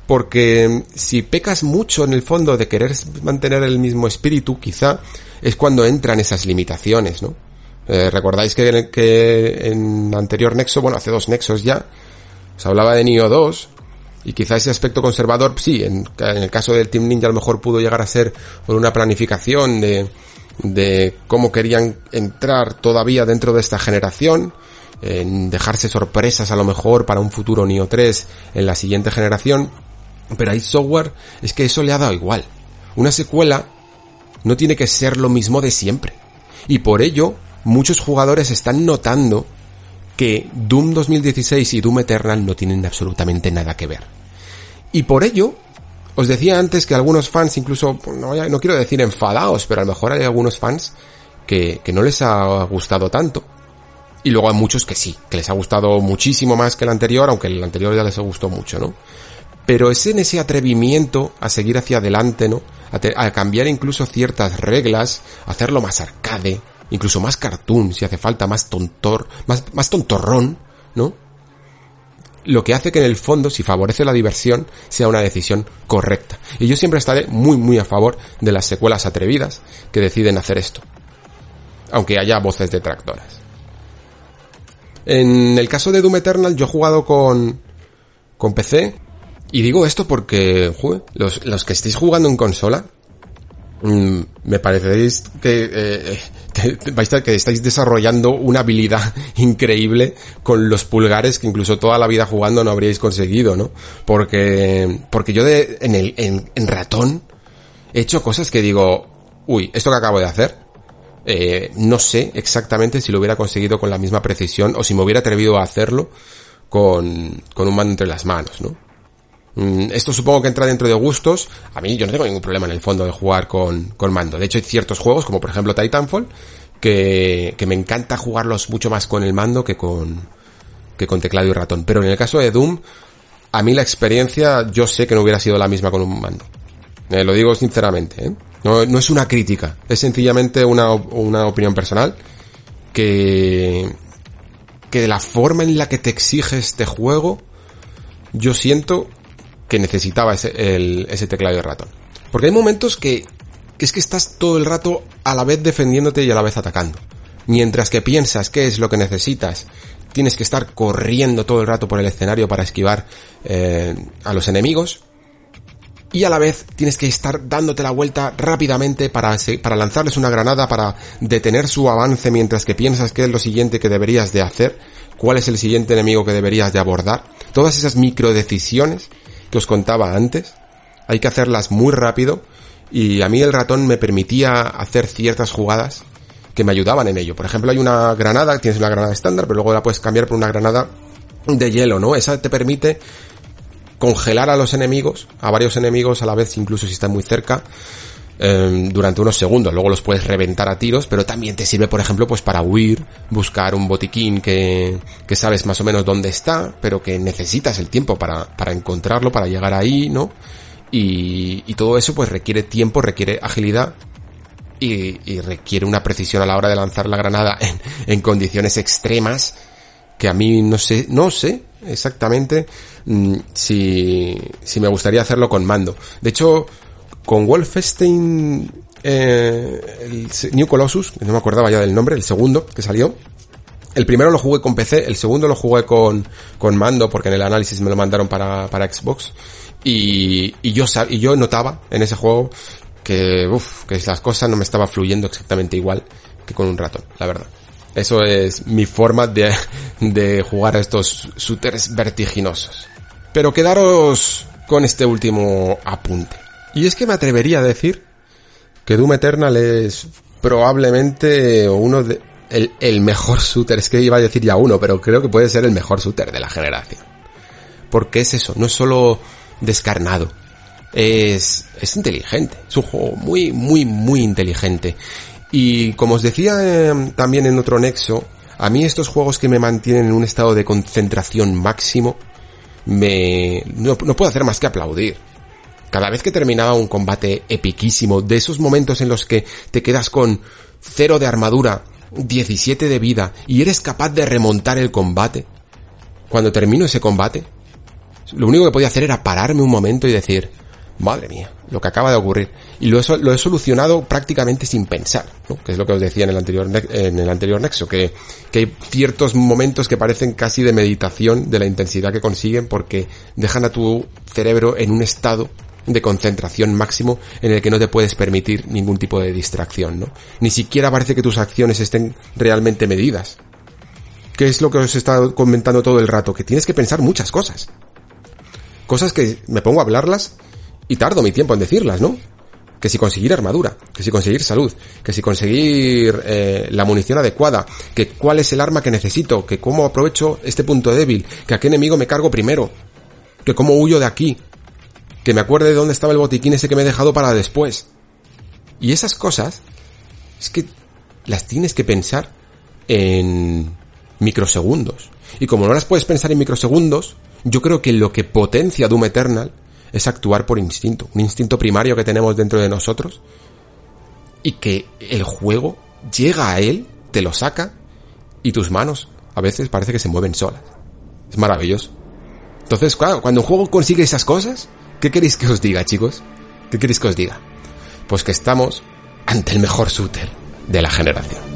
Porque si pecas mucho en el fondo de querer mantener el mismo espíritu, quizá es cuando entran esas limitaciones, ¿no? Eh, Recordáis que, que en anterior nexo, bueno, hace dos nexos ya, se hablaba de Nioh 2, y quizá ese aspecto conservador, sí, en, el caso del Team Ninja a lo mejor pudo llegar a ser por una planificación de, de cómo querían entrar todavía dentro de esta generación, en dejarse sorpresas a lo mejor para un futuro Nioh 3 en la siguiente generación, pero hay software es que eso le ha dado igual. Una secuela no tiene que ser lo mismo de siempre. Y por ello, muchos jugadores están notando que Doom 2016 y Doom Eternal no tienen absolutamente nada que ver. Y por ello, os decía antes que algunos fans, incluso, no, no quiero decir enfadados, pero a lo mejor hay algunos fans que, que no les ha gustado tanto. Y luego hay muchos que sí, que les ha gustado muchísimo más que el anterior, aunque el anterior ya les gustó mucho, ¿no? Pero es en ese atrevimiento a seguir hacia adelante, ¿no? A, cambiar incluso ciertas reglas, hacerlo más arcade, incluso más cartoon, si hace falta, más tontor, más, más tontorrón, ¿no? Lo que hace que en el fondo, si favorece la diversión, sea una decisión correcta. Y yo siempre estaré muy, muy a favor de las secuelas atrevidas que deciden hacer esto. Aunque haya voces detractoras. En el caso de Doom Eternal, yo he jugado con, con PC. Y digo esto porque, los, los que estéis jugando en consola, mmm, me pareceréis que, eh, (laughs) vais a, que estáis desarrollando una habilidad (laughs) increíble con los pulgares que incluso toda la vida jugando no habríais conseguido, ¿no? Porque, porque yo de, en el, en, en ratón he hecho cosas que digo, uy, esto que acabo de hacer, eh, no sé exactamente si lo hubiera conseguido con la misma precisión o si me hubiera atrevido a hacerlo con, con un mando entre las manos, ¿no? Mm, esto supongo que entra dentro de gustos. A mí yo no tengo ningún problema en el fondo de jugar con, con mando. De hecho hay ciertos juegos, como por ejemplo Titanfall, que, que me encanta jugarlos mucho más con el mando que con, que con teclado y ratón. Pero en el caso de Doom, a mí la experiencia yo sé que no hubiera sido la misma con un mando. Eh, lo digo sinceramente, ¿eh? No, no es una crítica, es sencillamente una, una opinión personal que, que de la forma en la que te exige este juego, yo siento que necesitaba ese, el, teclado y ratón. Porque hay momentos que, es que estás todo el rato a la vez defendiéndote y a la vez atacando. Mientras que piensas qué es lo que necesitas, tienes que estar corriendo todo el rato por el escenario para esquivar eh, a los enemigos y a la vez tienes que estar dándote la vuelta rápidamente para, para lanzarles una granada, para detener su avance mientras que piensas qué es lo siguiente que deberías de hacer, cuál es el siguiente enemigo que deberías de abordar. Todas esas micro decisiones que os contaba antes, hay que hacerlas muy rápido y a mí el ratón me permitía hacer ciertas jugadas que me ayudaban en ello. Por ejemplo, hay una granada, tienes una granada estándar, pero luego la puedes cambiar por una granada de hielo, ¿no? Esa te permite congelar a los enemigos, a varios enemigos a la vez, incluso si están muy cerca, eh, durante unos segundos. Luego los puedes reventar a tiros, pero también te sirve, por ejemplo, pues para huir, buscar un botiquín que, que sabes más o menos dónde está, pero que necesitas el tiempo para, para encontrarlo, para llegar ahí, ¿no? Y, y todo eso pues requiere tiempo, requiere agilidad. y, requiere una precisión a la hora de lanzar la granada en, condiciones extremas que a mí no sé, no sé exactamente mm, si, si me gustaría hacerlo con mando. De hecho, con Wolfenstein eh, el New Colossus, no me acordaba ya del nombre, el segundo que salió. El primero lo jugué con PC, el segundo lo jugué con, con mando porque en el análisis me lo mandaron para, para Xbox. Y, y yo, y yo notaba en ese juego que, uff, que las cosas no me estaban fluyendo exactamente igual que con un ratón, la verdad. Eso es mi forma de, (laughs) de jugar a estos shooters vertiginosos. Pero quedaros con este último apunte. Y es que me atrevería a decir que Doom Eternal es probablemente uno de, el, el mejor shooter, es que iba a decir ya uno, pero creo que puede ser el mejor shooter de la generación. Porque es eso, no es solo descarnado, es, es inteligente, es un juego muy, muy, muy inteligente. Y como os decía eh, también en otro nexo, a mí estos juegos que me mantienen en un estado de concentración máximo, me, no, no puedo hacer más que aplaudir cada vez que terminaba un combate epiquísimo, de esos momentos en los que te quedas con cero de armadura, 17 de vida y eres capaz de remontar el combate, cuando termino ese combate, lo único que podía hacer era pararme un momento y decir, madre mía, lo que acaba de ocurrir. Y lo he, solucionado prácticamente sin pensar, ¿no? que es lo que os decía en el anterior, en el anterior nexo, que, que hay ciertos momentos que parecen casi de meditación de la intensidad que consiguen porque dejan a tu cerebro en un estado de concentración máximo en el que no te puedes permitir ningún tipo de distracción, ¿no? Ni siquiera parece que tus acciones estén realmente medidas. ¿Qué es lo que os he estado comentando todo el rato? Que tienes que pensar muchas cosas. Cosas que me pongo a hablarlas y tardo mi tiempo en decirlas, ¿no? Que si conseguir armadura, que si conseguir salud, que si conseguir eh, la munición adecuada, que cuál es el arma que necesito, que cómo aprovecho este punto débil, que a qué enemigo me cargo primero, que cómo huyo de aquí, que me acuerde de dónde estaba el botiquín ese que me he dejado para después. Y esas cosas es que las tienes que pensar en microsegundos. Y como no las puedes pensar en microsegundos, yo creo que lo que potencia Doom Eternal es actuar por instinto, un instinto primario que tenemos dentro de nosotros y que el juego llega a él, te lo saca y tus manos a veces parece que se mueven solas. Es maravilloso. Entonces, claro, cuando un juego consigue esas cosas, ¿Qué queréis que os diga, chicos? ¿Qué queréis que os diga? Pues que estamos ante el mejor shooter de la generación.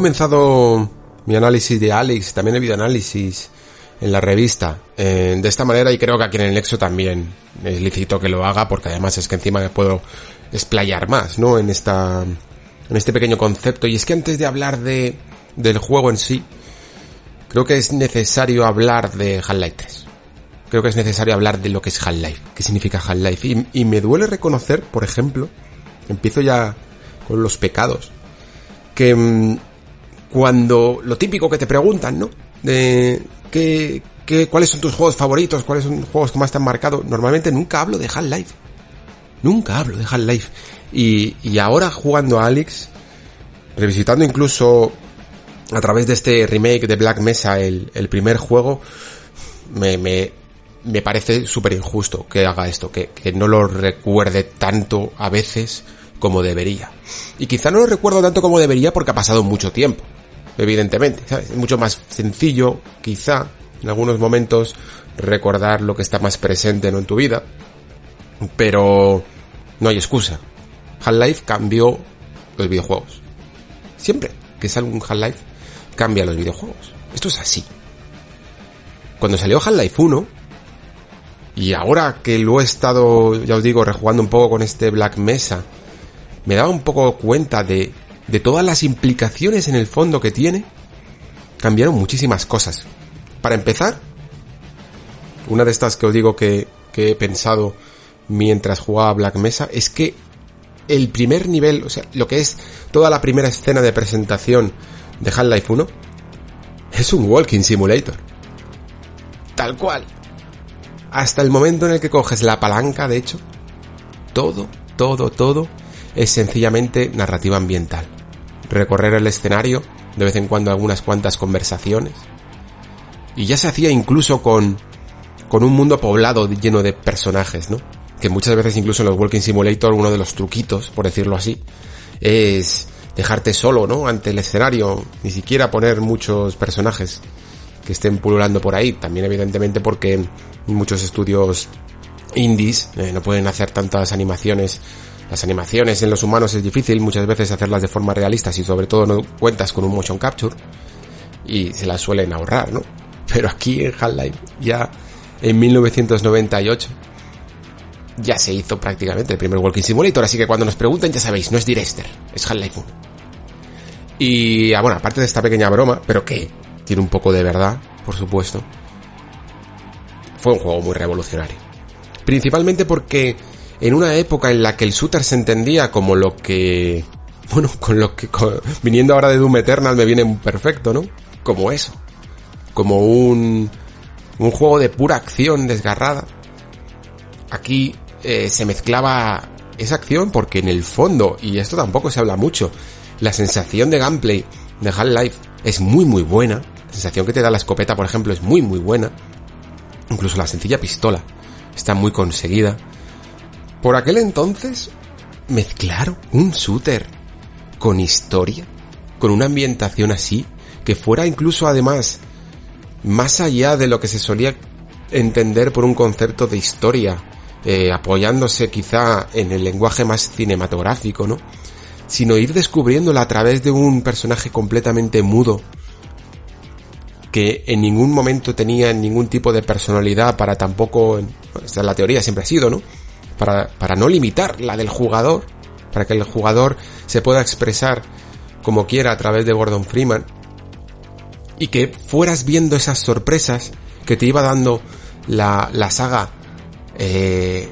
Comenzado mi análisis de Alex, también he habido análisis en la revista, eh, de esta manera y creo que aquí en el Nexo también es lícito que lo haga porque además es que encima me puedo explayar más, ¿no? En esta, en este pequeño concepto y es que antes de hablar de, del juego en sí, creo que es necesario hablar de Half-Life 3. Creo que es necesario hablar de lo que es Half-Life, qué significa Half-Life. Y, y me duele reconocer, por ejemplo, empiezo ya con los pecados, que mm, cuando lo típico que te preguntan, ¿no? De qué, qué, cuáles son tus juegos favoritos, cuáles son los juegos que más te han marcado. Normalmente nunca hablo de Half-Life. Nunca hablo de Half-Life. Y, y ahora jugando a Alex, revisitando incluso a través de este remake de Black Mesa el, el primer juego, me, me, me parece súper injusto que haga esto, que, que no lo recuerde tanto a veces como debería. Y quizá no lo recuerdo tanto como debería porque ha pasado mucho tiempo evidentemente, ¿sabes? Es mucho más sencillo, quizá, en algunos momentos, recordar lo que está más presente ¿no? en tu vida, pero no hay excusa. Half-Life cambió los videojuegos. Siempre que sale un Half-Life, cambia los videojuegos. Esto es así. Cuando salió Half-Life 1, y ahora que lo he estado, ya os digo, rejugando un poco con este Black Mesa, me daba un poco cuenta de de todas las implicaciones en el fondo que tiene, cambiaron muchísimas cosas. Para empezar, una de estas que os digo que, he pensado mientras jugaba Black Mesa, es que el primer nivel, o sea, lo que es toda la primera escena de presentación de Half-Life 1, es un walking simulator. Tal cual. Hasta el momento en el que coges la palanca, de hecho, todo, todo, todo es sencillamente narrativa ambiental. Recorrer el escenario, de vez en cuando algunas cuantas conversaciones. Y ya se hacía incluso con, con un mundo poblado lleno de personajes, ¿no? Que muchas veces incluso en los Walking Simulator uno de los truquitos, por decirlo así, es dejarte solo, ¿no? Ante el escenario, ni siquiera poner muchos personajes que estén pululando por ahí. También evidentemente porque muchos estudios indies eh, no pueden hacer tantas animaciones. Las animaciones en los humanos es difícil muchas veces hacerlas de forma realista si sobre todo no cuentas con un motion capture y se las suelen ahorrar, ¿no? Pero aquí en Half-Life ya en 1998 ya se hizo prácticamente el primer Walking Simulator, así que cuando nos pregunten ya sabéis, no es Direster, es Half-Life 1. Y ah, bueno, aparte de esta pequeña broma, pero que tiene un poco de verdad, por supuesto, fue un juego muy revolucionario. Principalmente porque en una época en la que el shooter se entendía como lo que... Bueno, (laughs) con lo que... viniendo ahora de Doom Eternal me viene perfecto, ¿no? Como eso. Como un... Un juego de pura acción desgarrada. Aquí eh, se mezclaba esa acción porque en el fondo, y esto tampoco se habla mucho, la sensación de gameplay de Half-Life es muy muy buena. La sensación que te da la escopeta, por ejemplo, es muy muy buena. Incluso la sencilla pistola está muy conseguida. Por aquel entonces, mezclar un shooter con historia, con una ambientación así, que fuera incluso además más allá de lo que se solía entender por un concepto de historia, eh, apoyándose quizá en el lenguaje más cinematográfico, ¿no? Sino ir descubriéndola a través de un personaje completamente mudo, que en ningún momento tenía ningún tipo de personalidad para tampoco, esta la teoría siempre ha sido, ¿no? Para, para no limitar la del jugador, para que el jugador se pueda expresar como quiera a través de Gordon Freeman y que fueras viendo esas sorpresas que te iba dando la, la saga eh,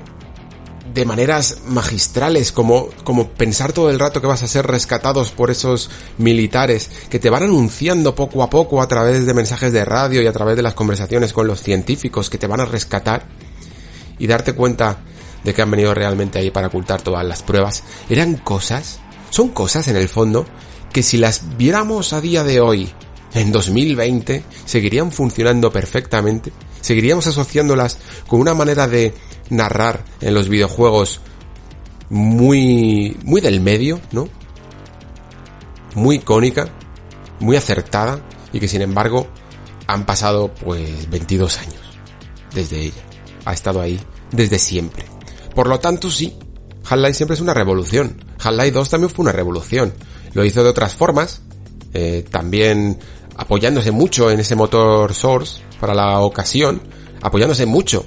de maneras magistrales, como, como pensar todo el rato que vas a ser rescatados por esos militares que te van anunciando poco a poco a través de mensajes de radio y a través de las conversaciones con los científicos que te van a rescatar y darte cuenta de que han venido realmente ahí para ocultar todas las pruebas, eran cosas, son cosas en el fondo que si las viéramos a día de hoy, en 2020, seguirían funcionando perfectamente, seguiríamos asociándolas con una manera de narrar en los videojuegos muy, muy del medio, ¿no? Muy icónica, muy acertada y que sin embargo han pasado pues 22 años desde ella. Ha estado ahí desde siempre. Por lo tanto, sí, Half-Life siempre es una revolución. Half-Life 2 también fue una revolución. Lo hizo de otras formas, eh, también apoyándose mucho en ese motor Source para la ocasión, apoyándose mucho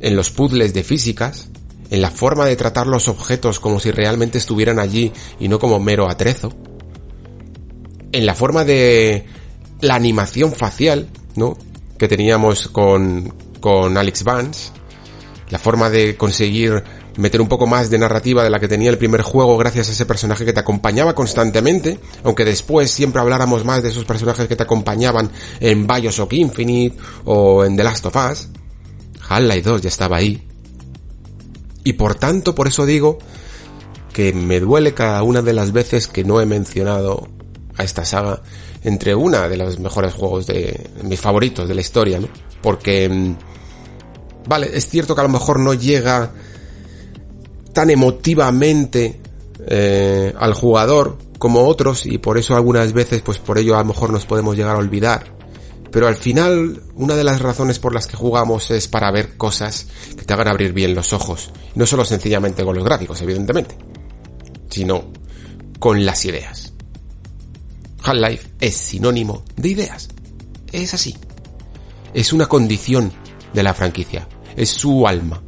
en los puzzles de físicas, en la forma de tratar los objetos como si realmente estuvieran allí y no como mero atrezo, en la forma de la animación facial, ¿no? Que teníamos con, con Alex Vance, la forma de conseguir meter un poco más de narrativa de la que tenía el primer juego gracias a ese personaje que te acompañaba constantemente, aunque después siempre habláramos más de esos personajes que te acompañaban en Bioshock Infinite o en The Last of Us. Half-Life 2 ya estaba ahí. Y por tanto, por eso digo que me duele cada una de las veces que no he mencionado a esta saga entre una de los mejores juegos de mis favoritos de la historia, ¿no? Porque mm, vale, es cierto que a lo mejor no llega tan emotivamente eh, al jugador como otros y por eso algunas veces pues por ello a lo mejor nos podemos llegar a olvidar pero al final, una de las razones por las que jugamos es para ver cosas que te hagan abrir bien los ojos. No solo sencillamente con los gráficos, evidentemente, sino con las ideas. Half-Life es sinónimo de ideas. Es así. Es una condición de la franquicia. Es su alma.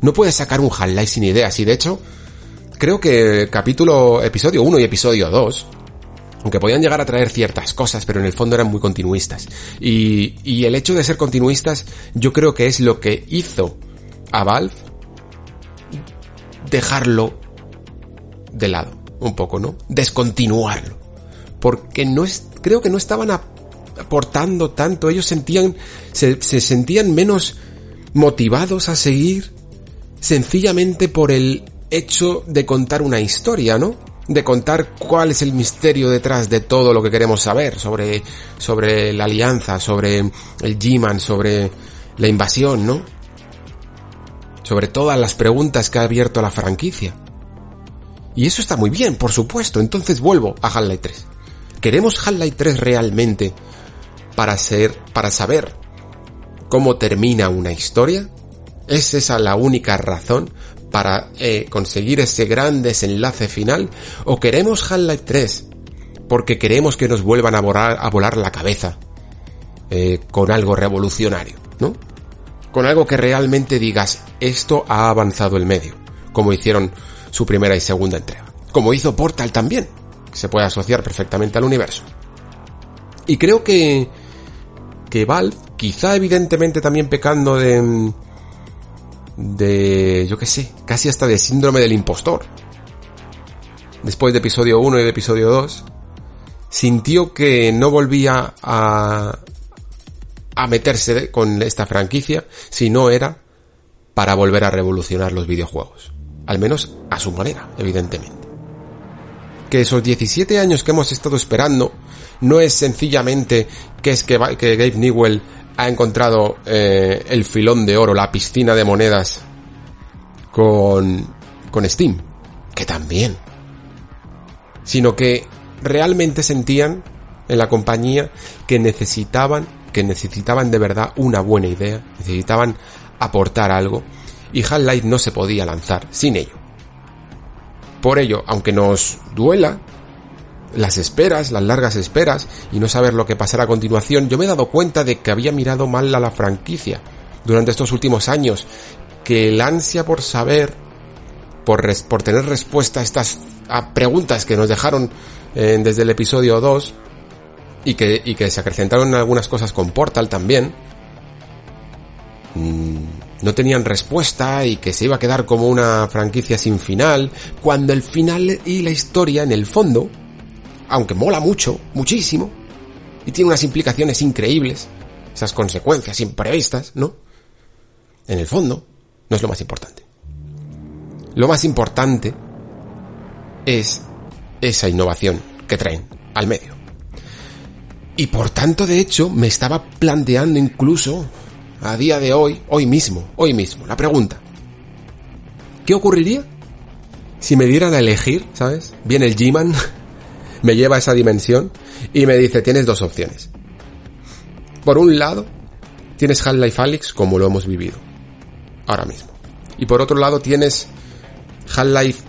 No puedes sacar un Half-Life sin ideas y de hecho, creo que capítulo, episodio 1 y episodio 2 aunque podían llegar a traer ciertas cosas, pero en el fondo eran muy continuistas. Y, y el hecho de ser continuistas yo creo que es lo que hizo a Valve dejarlo de lado, un poco, ¿no? Descontinuarlo. Porque no es, creo que no estaban aportando tanto, ellos sentían, se, se sentían menos motivados a seguir sencillamente por el hecho de contar una historia, ¿no? de contar cuál es el misterio detrás de todo lo que queremos saber sobre, sobre la alianza, sobre el G-Man, sobre la invasión, ¿no? Sobre todas las preguntas que ha abierto la franquicia. Y eso está muy bien, por supuesto. Entonces vuelvo a Half-Life 3. ¿Queremos Half-Life 3 realmente para ser, para saber cómo termina una historia? ¿Es esa la única razón para eh, conseguir ese gran desenlace final? ¿O queremos Half-Life 3 porque queremos que nos vuelvan a volar, a volar la cabeza eh, con algo revolucionario, ¿no? Con algo que realmente digas, esto ha avanzado el medio, como hicieron su primera y segunda entrega. Como hizo Portal también, se puede asociar perfectamente al universo. Y creo que, que Valve, quizá evidentemente también pecando de, de, yo qué sé, casi hasta de síndrome del impostor. Después de episodio 1 y de episodio 2, sintió que no volvía a, a meterse con esta franquicia si no era para volver a revolucionar los videojuegos. Al menos a su manera, evidentemente. Que esos 17 años que hemos estado esperando no es sencillamente que es que, que Gabe Newell ha encontrado eh, el filón de oro, la piscina de monedas con, con Steam, que también, sino que realmente sentían en la compañía que necesitaban, que necesitaban de verdad una buena idea, necesitaban aportar algo y Half-Life no se podía lanzar sin ello. Por ello, aunque nos duela las esperas, las largas esperas y no saber lo que pasará a continuación, yo me he dado cuenta de que había mirado mal a la franquicia durante estos últimos años, que el ansia por saber, por, tener respuesta a estas preguntas que nos dejaron eh, desde el episodio 2 y que, se acrecentaron algunas cosas con Portal también, mmm, no tenían respuesta y que se iba a quedar como una franquicia sin final, cuando el final y la historia en el fondo aunque mola mucho, muchísimo, y tiene unas implicaciones increíbles, esas consecuencias imprevistas, ¿no? En el fondo, no es lo más importante. Lo más importante es esa innovación que traen al medio. Y por tanto, de hecho, me estaba planteando incluso a día de hoy, hoy mismo, hoy mismo, la pregunta. ¿Qué ocurriría si me dieran a elegir, ¿sabes? Viene el G-Man (laughs) me lleva a esa dimensión y me dice, tienes dos opciones. Por un lado, tienes Half-Life Alyx como lo hemos vivido. Ahora mismo. Y por otro lado tienes Half-Life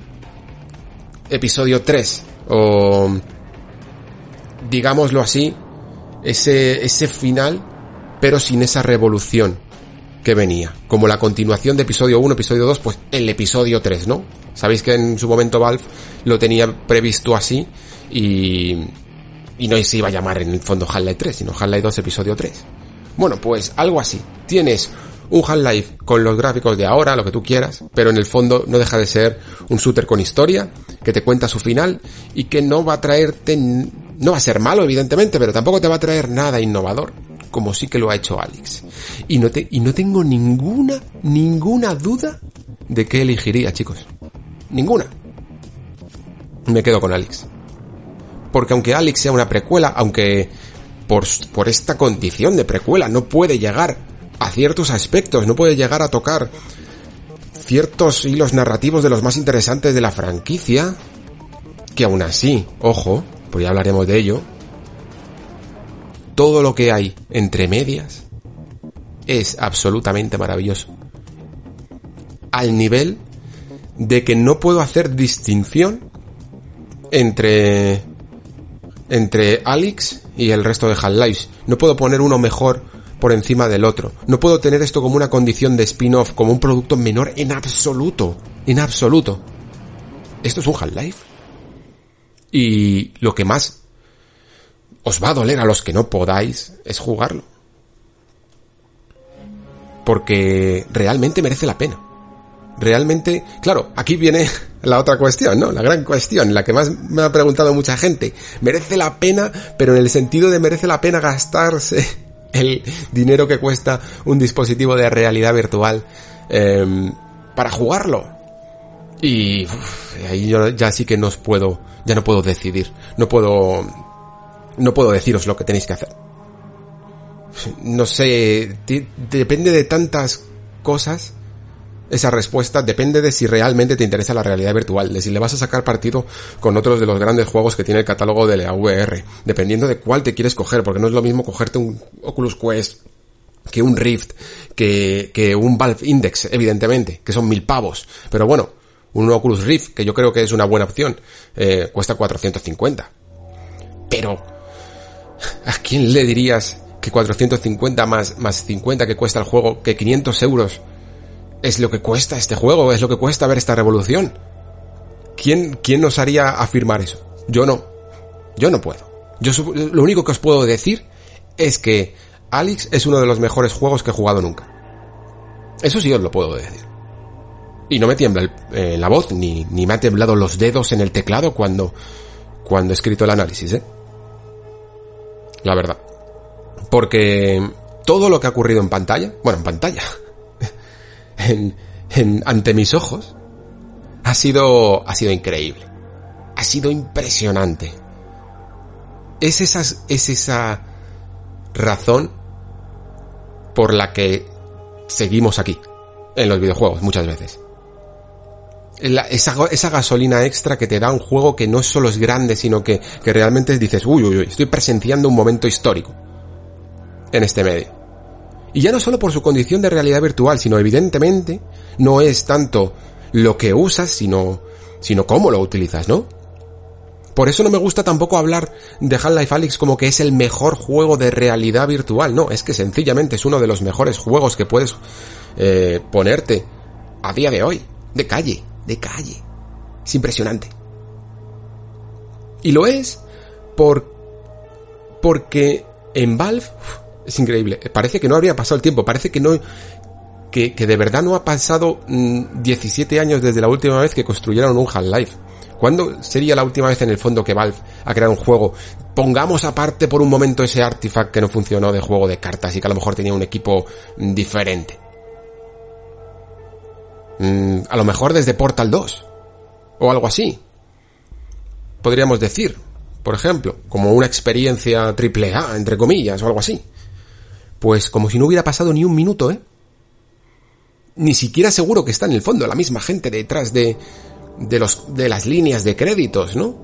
episodio 3 o digámoslo así, ese, ese final, pero sin esa revolución que venía. Como la continuación de episodio 1, episodio 2, pues el episodio 3, ¿no? Sabéis que en su momento Valve lo tenía previsto así y, y no se iba a llamar en el fondo Half-Life 3, sino Half-Life 2 episodio 3. Bueno, pues algo así. Tienes un Half-Life con los gráficos de ahora, lo que tú quieras, pero en el fondo no deja de ser un shooter con historia, que te cuenta su final y que no va a traerte, no va a ser malo evidentemente, pero tampoco te va a traer nada innovador, como sí que lo ha hecho Alex. Y no te, y no tengo ninguna, ninguna duda de qué elegiría, chicos. Ninguna. Me quedo con Alex porque aunque Alex sea una precuela, aunque por, por esta condición de precuela no puede llegar a ciertos aspectos, no puede llegar a tocar ciertos hilos narrativos de los más interesantes de la franquicia, que aún así, ojo, pues ya hablaremos de ello, todo lo que hay entre medias es absolutamente maravilloso. Al nivel de que no puedo hacer distinción entre entre Alex y el resto de Half-Life. No puedo poner uno mejor por encima del otro. No puedo tener esto como una condición de spin-off, como un producto menor en absoluto. En absoluto. Esto es un Half-Life. Y lo que más os va a doler a los que no podáis es jugarlo. Porque realmente merece la pena. Realmente, claro, aquí viene (laughs) la otra cuestión, ¿no? La gran cuestión, la que más me ha preguntado mucha gente. Merece la pena, pero en el sentido de merece la pena gastarse (laughs) el dinero que cuesta un dispositivo de realidad virtual em, para jugarlo. Y ahí yo ya sí que no os puedo, ya no puedo decidir, no puedo, no puedo deciros lo que tenéis que hacer. No sé, depende de tantas cosas esa respuesta depende de si realmente te interesa la realidad virtual, de si le vas a sacar partido con otros de los grandes juegos que tiene el catálogo de la VR, dependiendo de cuál te quieres coger, porque no es lo mismo cogerte un Oculus Quest que un Rift, que, que un Valve Index, evidentemente, que son mil pavos. Pero bueno, un Oculus Rift, que yo creo que es una buena opción, eh, cuesta 450. Pero, ¿a quién le dirías que 450 más, más 50 que cuesta el juego, que 500 euros es lo que cuesta este juego, es lo que cuesta ver esta revolución. ¿Quién, quién nos haría afirmar eso? Yo no. Yo no puedo. Yo lo único que os puedo decir es que Alex es uno de los mejores juegos que he jugado nunca. Eso sí os lo puedo decir. Y no me tiembla eh, la voz, ni, ni me ha temblado los dedos en el teclado cuando, cuando he escrito el análisis, ¿eh? La verdad. Porque todo lo que ha ocurrido en pantalla, bueno, en pantalla, (laughs) en, ante mis ojos, ha sido, ha sido increíble. Ha sido impresionante. Es esa, es esa razón por la que seguimos aquí, en los videojuegos, muchas veces. Esa, gasolina extra que te da un juego que no solo es grande, sino que, que realmente dices, uy, uy, uy, estoy presenciando un momento histórico en este medio. Y ya no solo por su condición de realidad virtual, sino evidentemente no es tanto lo que usas, sino, sino cómo lo utilizas, ¿no? Por eso no me gusta tampoco hablar de Half-Life Alyx como que es el mejor juego de realidad virtual. No, es que sencillamente es uno de los mejores juegos que puedes eh, ponerte a día de hoy. De calle, de calle. Es impresionante. Y lo es por, porque en Valve es increíble. Parece que no habría pasado el tiempo, parece que no, que, que de verdad no ha pasado 17 mm, años desde la última vez que construyeron un Half-Life. ¿Cuándo sería la última vez en el fondo que Valve ha creado un juego? Pongamos aparte por un momento ese artifact que no funcionó de juego de cartas y que a lo mejor tenía un equipo mm, diferente. Mm, a lo mejor desde Portal 2. O algo así. Podríamos decir, por ejemplo, como una experiencia triple A, entre comillas, o algo así. Pues como si no hubiera pasado ni un minuto, ¿eh? Ni siquiera seguro que está en el fondo la misma gente detrás de, de, los, de las líneas de créditos, ¿no?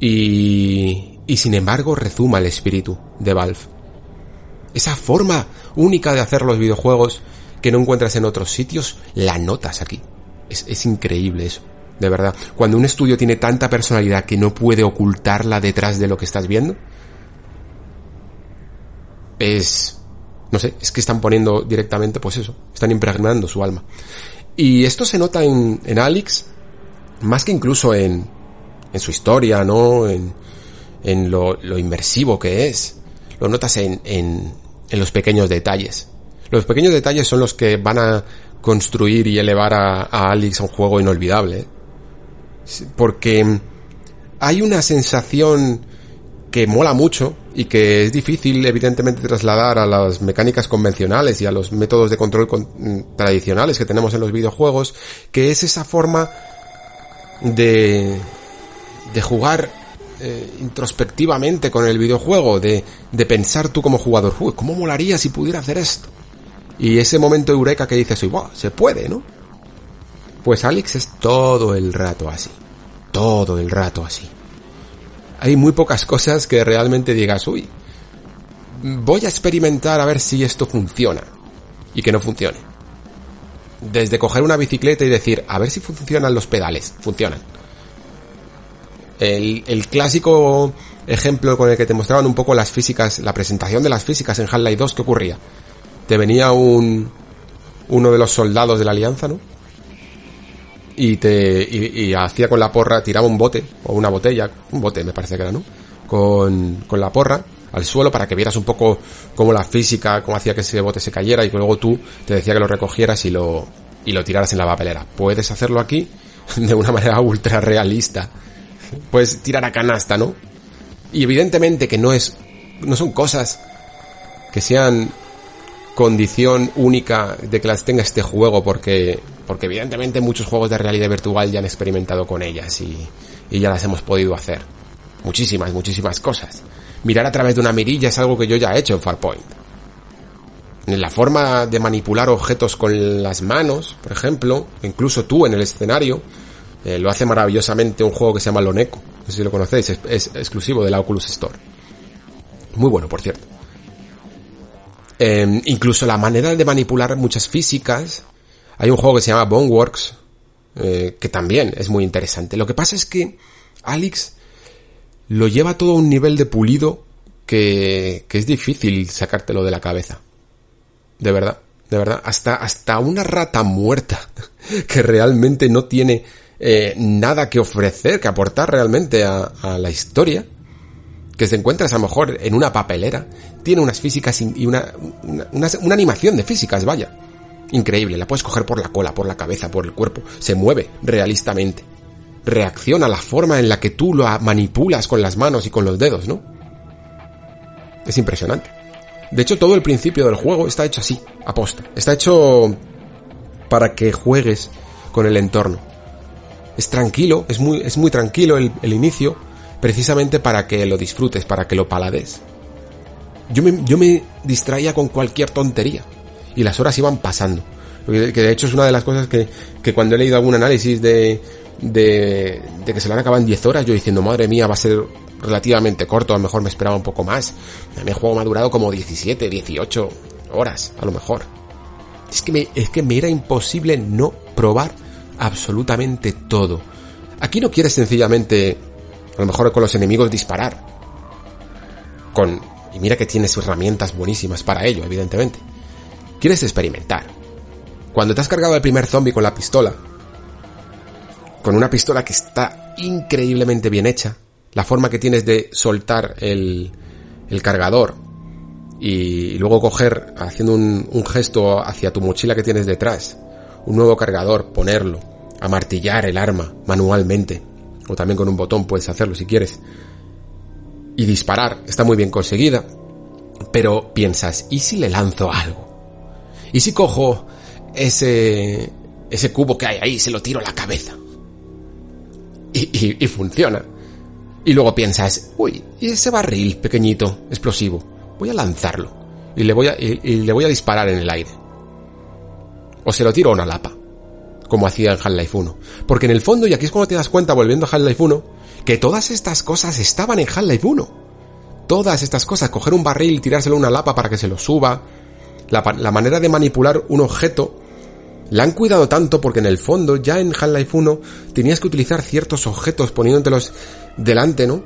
Y, y sin embargo rezuma el espíritu de Valve. Esa forma única de hacer los videojuegos que no encuentras en otros sitios, la notas aquí. Es, es increíble eso, de verdad. Cuando un estudio tiene tanta personalidad que no puede ocultarla detrás de lo que estás viendo, es, no sé, es que están poniendo directamente, pues eso, están impregnando su alma. Y esto se nota en, en Alex, más que incluso en, en su historia, ¿no? En, en lo, lo inmersivo que es. Lo notas en, en, en los pequeños detalles. Los pequeños detalles son los que van a construir y elevar a, a Alex a un juego inolvidable. Porque hay una sensación que mola mucho y que es difícil evidentemente trasladar a las mecánicas convencionales y a los métodos de control mm, tradicionales que tenemos en los videojuegos, que es esa forma de, de jugar eh, introspectivamente con el videojuego, de, de pensar tú como jugador, ¿cómo molaría si pudiera hacer esto? Y ese momento eureka que dices, wow, se puede, ¿no? Pues Alex es todo el rato así. Todo el rato así hay muy pocas cosas que realmente digas, uy, voy a experimentar a ver si esto funciona y que no funcione. Desde coger una bicicleta y decir, a ver si funcionan los pedales, funcionan. El, el clásico ejemplo con el que te mostraban un poco las físicas, la presentación de las físicas en Half-Life 2, ¿qué ocurría? Te venía un, uno de los soldados de la alianza, ¿no? y te y, hacía con la porra, tiraba un bote o una botella, un bote me parece que era, ¿no? con, con la porra al suelo para que vieras un poco cómo la física, cómo hacía que ese bote se cayera y luego tú te decía que lo recogieras y lo, y lo tiraras en la papelera. Puedes hacerlo aquí (laughs) de una manera ultra realista. Puedes tirar a canasta, ¿no? Y evidentemente que no es, no son cosas que sean condición única de que las tenga este juego porque, porque evidentemente muchos juegos de realidad virtual ya han experimentado con ellas y, ya las hemos podido hacer. Muchísimas, muchísimas cosas. Mirar a través de una mirilla es algo que yo ya he hecho en Farpoint. La forma de manipular objetos con las manos, por ejemplo, incluso tú en el escenario, eh, lo hace maravillosamente un juego que se llama Loneco. No sé si lo conocéis, es, es exclusivo de la Oculus Store. Muy bueno, por cierto. Eh, incluso la manera de manipular muchas físicas. Hay un juego que se llama Boneworks, eh, que también es muy interesante. Lo que pasa es que Alex lo lleva todo a un nivel de pulido que, que es difícil sacártelo de la cabeza. De verdad, de verdad. Hasta, hasta una rata muerta (laughs) que realmente no tiene eh, nada que ofrecer, que aportar realmente a, la historia. Que se encuentras a lo mejor en una papelera. Tiene unas físicas y una, una, una, animación de físicas, vaya. Increíble. La puedes coger por la cola, por la cabeza, por el cuerpo. Se mueve realistamente. Reacciona la forma en la que tú lo manipulas con las manos y con los dedos, ¿no? Es impresionante. De hecho, todo el principio del juego está hecho así, aposta. Está hecho para que juegues con el entorno. Es tranquilo, es muy, es muy tranquilo el inicio, precisamente para que lo disfrutes, para que lo palades. Yo me, yo me distraía con cualquier tontería y las horas iban pasando. Que de hecho es una de las cosas que, que cuando he leído algún análisis de, de, de que se lo han acabado en 10 horas, yo diciendo, madre mía, va a ser relativamente corto, a lo mejor me esperaba un poco más. A mí el juego me ha durado como 17, 18 horas, a lo mejor. Es que me, es que me era imposible no probar absolutamente todo. Aquí no quieres sencillamente, a lo mejor con los enemigos disparar. Con, y mira que tienes herramientas buenísimas para ello, evidentemente. Quieres experimentar. Cuando te has cargado el primer zombie con la pistola, con una pistola que está increíblemente bien hecha, la forma que tienes de soltar el, el cargador y luego coger, haciendo un, un, gesto hacia tu mochila que tienes detrás, un nuevo cargador, ponerlo, amartillar el arma manualmente, o también con un botón puedes hacerlo si quieres, y disparar, está muy bien conseguida, pero piensas, ¿y si le lanzo algo? ¿Y si cojo ese, ese cubo que hay ahí y se lo tiro a la cabeza? Y, y, y funciona. Y luego piensas, uy, ¿y ese barril pequeñito, explosivo? Voy a lanzarlo. Y le voy a, y, y le voy a disparar en el aire. O se lo tiro a una lapa. Como hacía en Half-Life 1. Porque en el fondo, y aquí es cuando te das cuenta, volviendo a Half-Life 1, que todas estas cosas estaban en Half-Life 1. Todas estas cosas, coger un barril, tirárselo a una lapa para que se lo suba. La, manera de manipular un objeto la han cuidado tanto porque en el fondo ya en Half-Life 1 tenías que utilizar ciertos objetos poniéndotelos delante, ¿no?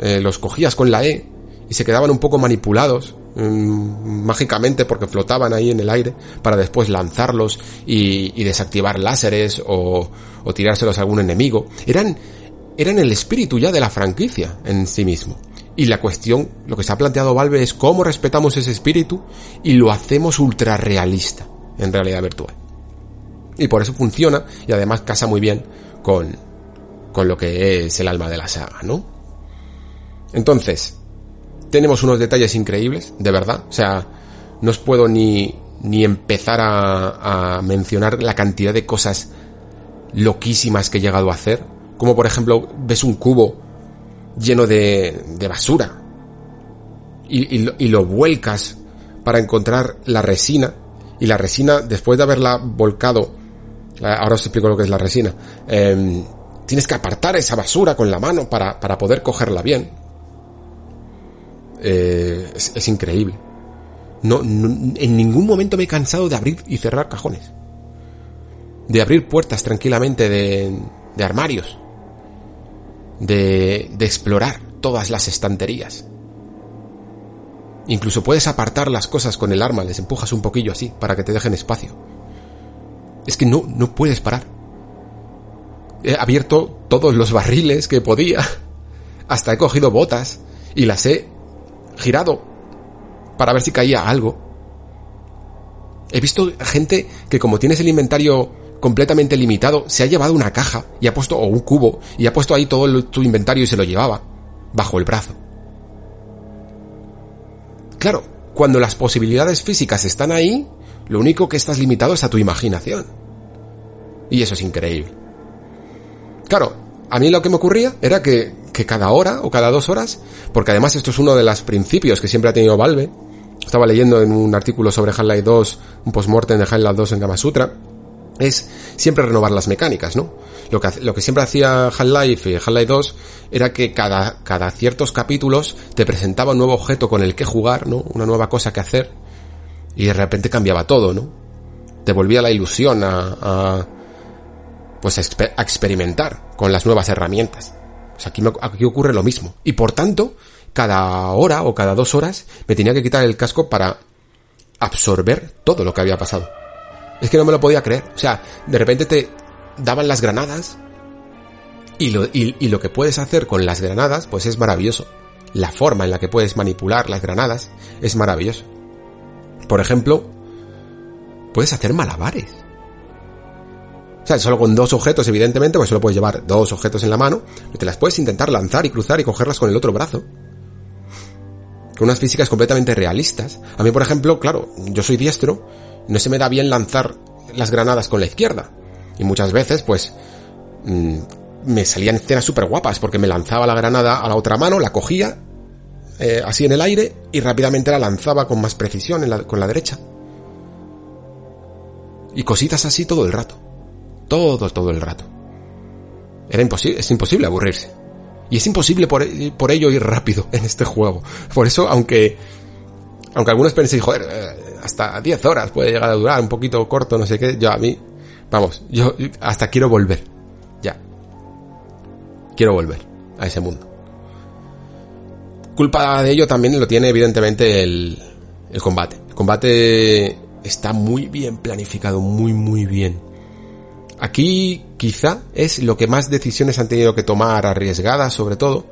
Eh, los cogías con la E y se quedaban un poco manipulados mmm, mágicamente porque flotaban ahí en el aire para después lanzarlos y, y desactivar láseres o, o, tirárselos a algún enemigo. Eran, eran el espíritu ya de la franquicia en sí mismo. Y la cuestión, lo que se ha planteado Valve es cómo respetamos ese espíritu y lo hacemos ultra realista en realidad virtual. Y por eso funciona y además casa muy bien con, con lo que es el alma de la saga, ¿no? Entonces, tenemos unos detalles increíbles, de verdad. O sea, no os puedo ni, ni empezar a, mencionar la cantidad de cosas loquísimas que he llegado a hacer. Como por ejemplo, ves un cubo lleno de, de basura y, lo vuelcas para encontrar la resina y la resina, después de haberla volcado, ahora os explico lo que es la resina, eh, tienes que apartar esa basura con la mano para, para poder cogerla bien. Eh, es, increíble. No, no, en ningún momento me he cansado de abrir y cerrar cajones. De abrir puertas tranquilamente de, de armarios. De, de explorar todas las estanterías. Incluso puedes apartar las cosas con el arma, les empujas un poquillo así para que te dejen espacio. Es que no, no puedes parar. He abierto todos los barriles que podía. (laughs) Hasta he cogido botas y las he girado para ver si caía algo. He visto gente que como tienes el inventario completamente limitado, se ha llevado una caja y ha puesto, o un cubo, y ha puesto ahí todo tu inventario y se lo llevaba, bajo el brazo. Claro, cuando las posibilidades físicas están ahí, lo único que estás limitado es a tu imaginación. Y eso es increíble. Claro, a mí lo que me ocurría era que, que cada hora o cada dos horas, porque además esto es uno de los principios que siempre ha tenido Valve, estaba leyendo en un artículo sobre Half-Life 2, un postmortem de Half-Life 2 en Gama Sutra, es siempre renovar las mecánicas, ¿no? Lo que, siempre hacía Half-Life y Half-Life 2 era que cada, cada ciertos capítulos te presentaba un nuevo objeto con el que jugar, ¿no? Una nueva cosa que hacer y de repente cambiaba todo, ¿no? Te volvía la ilusión a, a pues a, experimentar con las nuevas herramientas. Pues aquí, aquí ocurre lo mismo. Y por tanto, cada hora o cada dos horas me tenía que quitar el casco para absorber todo lo que había pasado. Es que no me lo podía creer. O sea, de repente te daban las granadas y lo, y, lo que puedes hacer con las granadas, pues es maravilloso. La forma en la que puedes manipular las granadas es maravilloso. Por ejemplo, puedes hacer malabares. O sea, solo con dos objetos, evidentemente, pues solo puedes llevar dos objetos en la mano, pero te las puedes intentar lanzar y cruzar y cogerlas con el otro brazo. Con unas físicas completamente realistas. A mí, por ejemplo, claro, yo soy diestro, no se me da bien lanzar las granadas con la izquierda. Y muchas veces, pues, mmm, me salían escenas súper guapas, porque me lanzaba la granada a la otra mano, la cogía, eh, así en el aire, y rápidamente la lanzaba con más precisión con la derecha. Y cositas así todo el rato. Todo, todo el rato. Era imposible, es imposible aburrirse. Y es imposible por, por ello ir rápido en este juego. Por eso, aunque, aunque algunos penséis, joder, eh, hasta 10 horas puede llegar a durar, un poquito corto, no sé qué, yo a mí, vamos, yo hasta quiero volver. Ya. Quiero volver a ese mundo. Culpa de ello también lo tiene evidentemente el, el combate. El combate está muy bien planificado, muy muy bien. Aquí quizá es lo que más decisiones han tenido que tomar arriesgadas sobre todo,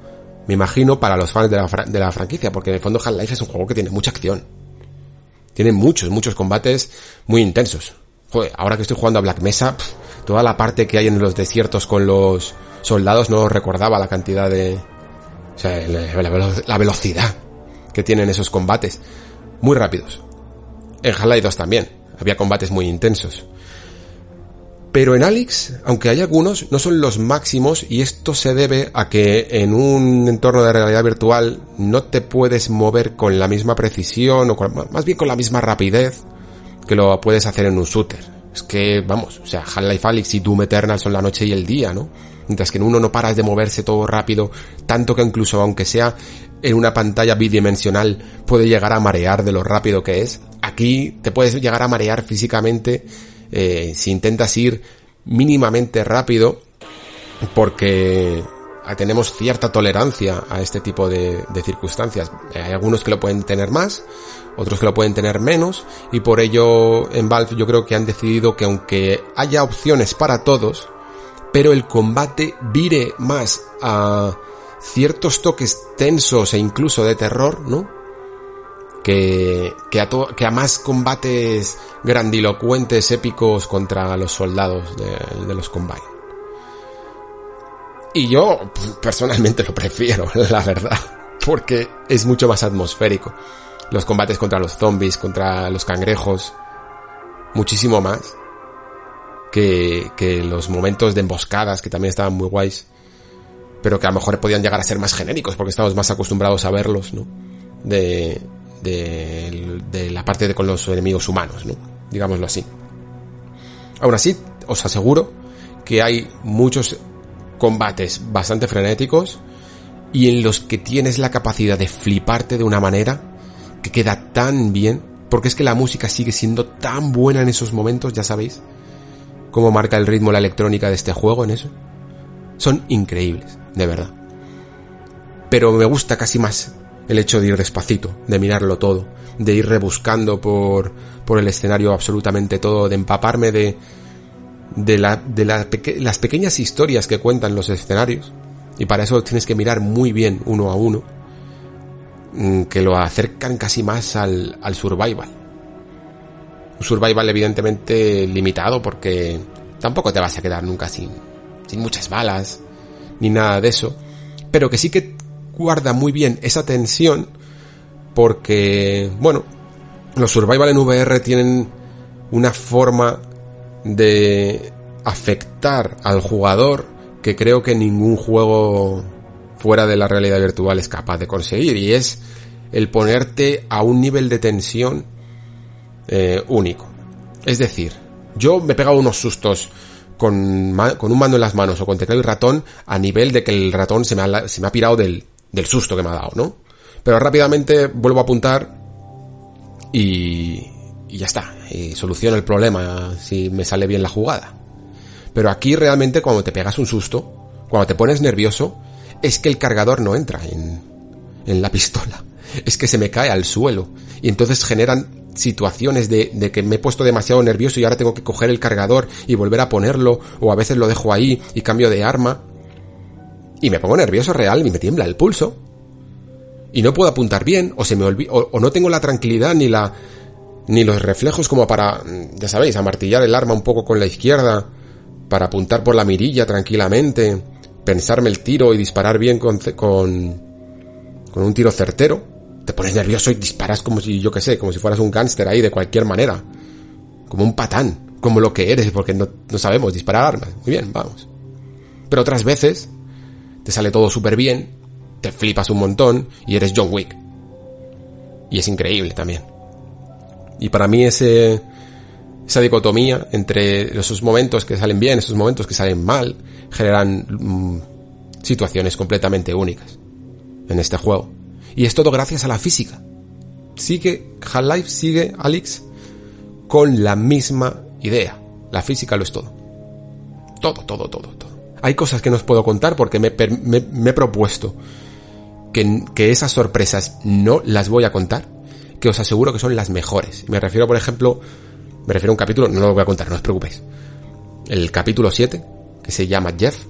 me imagino, para los fans de la, la franquicia, porque en el fondo Half-Life es un juego que tiene mucha acción tiene muchos, muchos combates muy intensos. Joder, ahora que estoy jugando a Black Mesa, toda la parte que hay en los desiertos con los soldados no recordaba la cantidad de... O sea, la, velocidad que tienen esos combates. Muy rápidos. En Half-Life 2 también. Había combates muy intensos. Pero en Alex, aunque hay algunos, no son los máximos y esto se debe a que en un entorno de realidad virtual no te puedes mover con la misma precisión o más bien con la misma rapidez que lo puedes hacer en un shooter. Es que, vamos, o sea, Half-Life Alyx y Doom Eternal son la noche y el día, ¿no? Mientras que en uno no paras de moverse todo rápido, tanto que incluso aunque sea en una pantalla bidimensional puede llegar a marear de lo rápido que es. Aquí te puedes llegar a marear físicamente eh, si intentas ir mínimamente rápido, porque tenemos cierta tolerancia a este tipo de, circunstancias. Hay algunos que lo pueden tener más, otros que lo pueden tener menos, y por ello en Valve yo creo que han decidido que aunque haya opciones para todos, pero el combate vire más a ciertos toques tensos e incluso de terror, ¿no? Que, que, a, que a más combates grandilocuentes, épicos contra los soldados de, los Combine. Y yo personalmente lo prefiero, (laughs) la verdad, porque es mucho más atmosférico. Los combates contra los zombies, contra los cangrejos, muchísimo más que, que los momentos de emboscadas, que también estaban muy guays, pero que a lo mejor podían llegar a ser más genéricos, porque estamos más acostumbrados a verlos, ¿no? De, de, la parte de con los enemigos humanos, ¿no? Digámoslo así. Aún así, os aseguro que hay muchos combates bastante frenéticos y en los que tienes la capacidad de fliparte de una manera que queda tan bien, porque es que la música sigue siendo tan buena en esos momentos, ya sabéis, cómo marca el ritmo la electrónica de este juego en eso. Son increíbles, de verdad. Pero me gusta casi más el hecho de ir despacito, de mirarlo todo, de ir rebuscando por, por el escenario absolutamente todo, de empaparme de, de, la, de las pequeñas historias que cuentan los escenarios, Y para eso tienes que mirar muy bien uno a uno, mm, que lo acercan casi más al, al survival. Un survival evidentemente limitado porque tampoco te vas a quedar nunca sin, sin muchas balas, ni nada de eso, pero que sí que guarda muy bien esa tensión porque, bueno, los survival en VR tienen una forma de afectar al jugador que creo que ningún juego fuera de la realidad virtual es capaz de conseguir y es el ponerte a un nivel de tensión eh, único. Es decir, yo me he pegado unos sustos con, con, un mando en las manos o con teclado y ratón a nivel de que el ratón se me ha, se me ha pirado del, del susto que me ha dado, ¿no? Pero rápidamente vuelvo a apuntar y, y ya está. Y soluciona el problema si me sale bien la jugada. Pero aquí realmente cuando te pegas un susto, cuando te pones nervioso, es que el cargador no entra en, en la (laughs) pistola. Es que se me cae al suelo. Y entonces generan situaciones de, de, que me he puesto demasiado nervioso y ahora tengo que coger el cargador y volver a ponerlo, o a veces lo dejo ahí y cambio de arma. Y me pongo nervioso real y me tiembla el pulso. Y no puedo apuntar bien, o se me olvida, o, no tengo la tranquilidad ni la, ni los reflejos como para, ya sabéis, amartillar el arma un poco con la izquierda, para apuntar por la mirilla tranquilamente, pensarme el tiro y disparar bien con, con, con un tiro certero. Te pones nervioso y disparas como si, yo que sé, como si fueras un gángster ahí de cualquier manera. Como un patán, como lo que eres, porque no, no sabemos disparar armas. Muy bien, vamos. Pero otras veces te sale todo súper bien, te flipas un montón y eres John Wick. Y es increíble también. Y para mí ese, esa dicotomía entre esos momentos que salen bien, esos momentos que salen mal, generan mm, situaciones completamente únicas en este juego. Y es todo gracias a la física. Sigue, Half-Life sigue, Alex, con la misma idea. La física lo es todo. Todo, todo, todo, todo. Hay cosas que no os puedo contar porque me, he propuesto que, que esas sorpresas no las voy a contar, que os aseguro que son las mejores. Me refiero, por ejemplo, me refiero a un capítulo, no lo voy a contar, no os preocupéis. El capítulo 7, que se llama Jeff,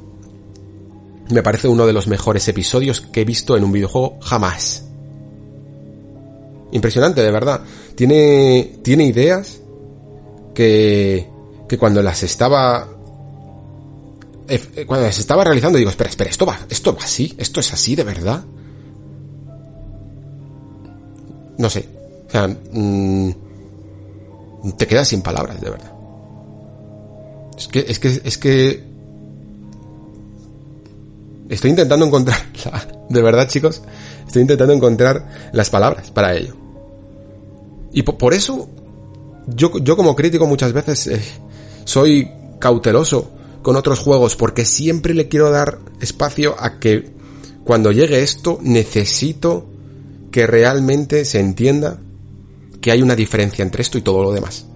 me parece uno de los mejores episodios que he visto en un videojuego jamás. Impresionante, de verdad. Tiene, tiene ideas que, que cuando las estaba, eh, cuando las estaba realizando digo, espera, espera, esto va, esto va así, esto es así de verdad. No sé. O sea, mmm, te quedas sin palabras, de verdad. Es que, es que, es que estoy intentando encontrar, (laughs) de verdad chicos, estoy intentando encontrar las palabras para ello. Y por, eso, yo, yo como crítico muchas veces eh, soy cauteloso con otros juegos porque siempre le quiero dar espacio a que cuando llegue esto necesito que realmente se entienda que hay una diferencia entre esto y todo lo demás.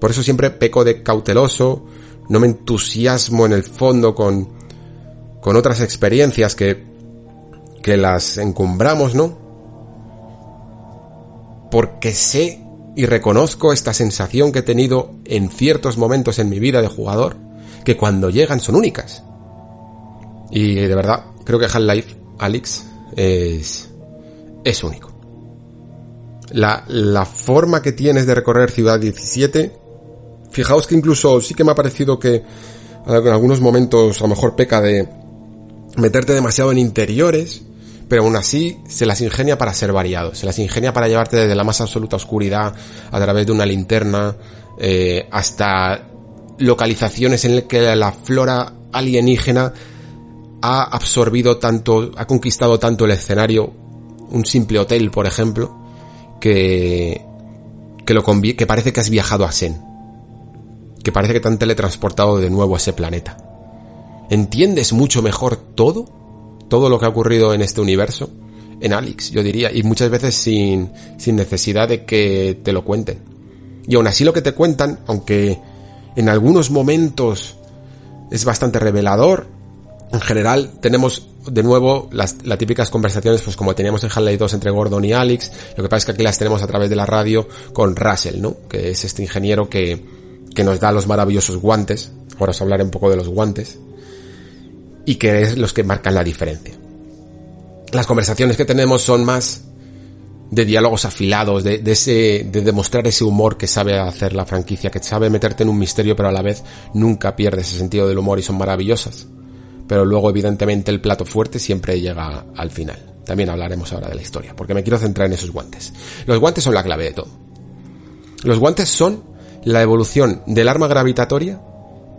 Por eso siempre peco de cauteloso, no me entusiasmo en el fondo con, con otras experiencias que, que las encumbramos, ¿no? Porque sé y reconozco esta sensación que he tenido en ciertos momentos en mi vida de jugador, que cuando llegan son únicas. Y de verdad, creo que Half-Life, Alex, es, es único la, la forma que tienes de recorrer Ciudad 17, fijaos que incluso sí que me ha parecido que en algunos momentos a lo mejor peca de meterte demasiado en interiores, pero aún así se las ingenia para ser variados, se las ingenia para llevarte desde la más absoluta oscuridad a través de una linterna eh, hasta localizaciones en las que la flora alienígena ha absorbido tanto, ha conquistado tanto el escenario, un simple hotel, por ejemplo, que, que lo que parece que has viajado a Sen. Que parece que te han teletransportado de nuevo a ese planeta. ¿Entiendes mucho mejor todo? Todo lo que ha ocurrido en este universo. En Alex, yo diría. Y muchas veces sin, sin necesidad de que te lo cuenten. Y aún así lo que te cuentan, aunque en algunos momentos es bastante revelador, en general tenemos de nuevo las, típicas conversaciones pues como teníamos en Half-Life 2 entre Gordon y Alex, lo que pasa es que aquí las tenemos a través de la radio con Russell, ¿no? Que es este ingeniero que, que nos da los maravillosos guantes. Ahora os hablaré un poco de los guantes. y que es los que marcan la diferencia. Las conversaciones que tenemos son más de diálogos afilados, de, ese, de demostrar ese humor que sabe hacer la franquicia, que sabe meterte en un misterio, pero a la vez nunca pierde ese sentido del humor y son maravillosas. Pero luego, evidentemente, el plato fuerte siempre llega al final. También hablaremos ahora de la historia, porque me quiero centrar en esos guantes. Los guantes son la clave de todo. Los guantes son la evolución del arma gravitatoria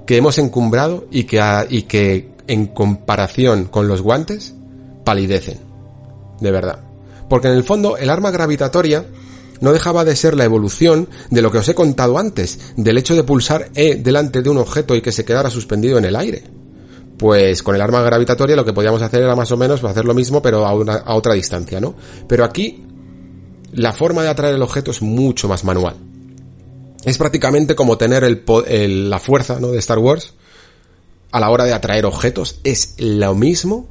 que hemos encumbrado y que, y que en comparación con los guantes palidecen. De verdad. Porque en el fondo el arma gravitatoria no dejaba de ser la evolución de lo que os he contado antes, del hecho de pulsar E delante de un objeto y que se quedara suspendido en el aire. Pues con el arma gravitatoria lo que podíamos hacer era más o menos hacer lo mismo pero a, otra distancia, ¿no? Pero aquí la forma de atraer el objeto es mucho más manual. Es prácticamente como tener la fuerza ¿no? de Star Wars a la hora de atraer objetos. Es lo mismo,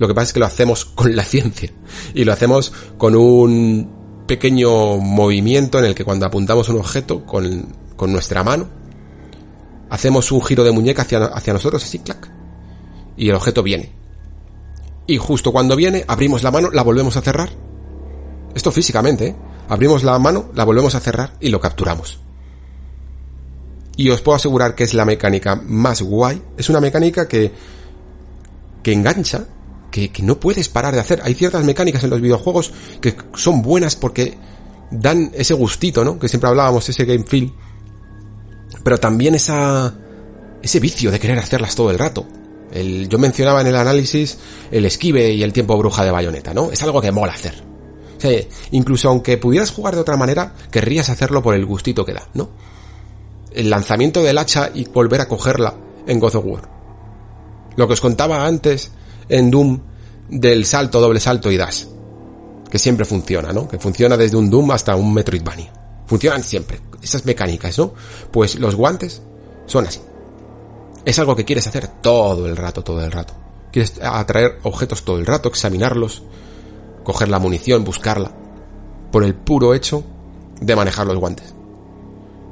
lo que pasa es que lo hacemos con la ciencia. Y lo hacemos con un pequeño movimiento en el que cuando apuntamos un objeto con, con nuestra mano, hacemos un giro de muñeca hacia, hacia nosotros, así, clac. Y el objeto viene. Y justo cuando viene, abrimos la mano, la volvemos a cerrar. Esto físicamente, ¿eh? Abrimos la mano, la volvemos a cerrar y lo capturamos. Y os puedo asegurar que es la mecánica más guay. Es una mecánica que, que engancha, que, que no puedes parar de hacer. Hay ciertas mecánicas en los videojuegos que son buenas porque dan ese gustito, ¿no? Que siempre hablábamos, ese game feel. Pero también esa, ese vicio de querer hacerlas todo el rato. El, yo mencionaba en el análisis el esquive y el tiempo bruja de bayoneta, ¿no? Es algo que mola hacer. O sea, incluso aunque pudieras jugar de otra manera, querrías hacerlo por el gustito que da, ¿no? El lanzamiento del hacha y volver a cogerla en God of War. Lo que os contaba antes en Doom del salto, doble salto y dash. Que siempre funciona, ¿no? Que funciona desde un Doom hasta un Metroidvania. Funcionan siempre. Esas mecánicas, ¿no? Pues los guantes son así. Es algo que quieres hacer todo el rato, todo el rato. Quieres atraer objetos todo el rato, examinarlos, coger la munición, buscarla, por el puro hecho de manejar los guantes,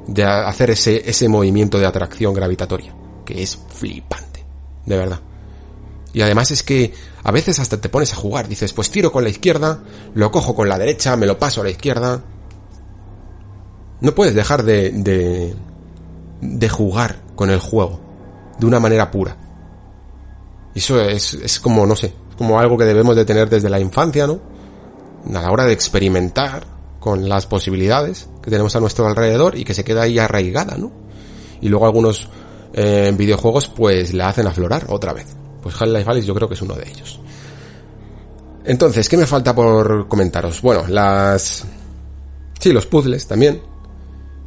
de hacer ese, ese movimiento de atracción gravitatoria, que es flipante, de verdad. Y además es que a veces hasta te pones a jugar, dices, pues tiro con la izquierda, lo cojo con la derecha, me lo paso a la izquierda. No puedes dejar de, de, de jugar con el juego de una manera pura. Eso es, es como, no sé, como algo que debemos de tener desde la infancia, ¿no? A la hora de experimentar con las posibilidades que tenemos a nuestro alrededor y que se queda ahí arraigada, ¿no? Y luego algunos eh, videojuegos pues la hacen aflorar otra vez. Pues Half-Life yo creo que es uno de ellos. Entonces, ¿qué me falta por comentaros? Bueno, las... Sí, los puzzles también.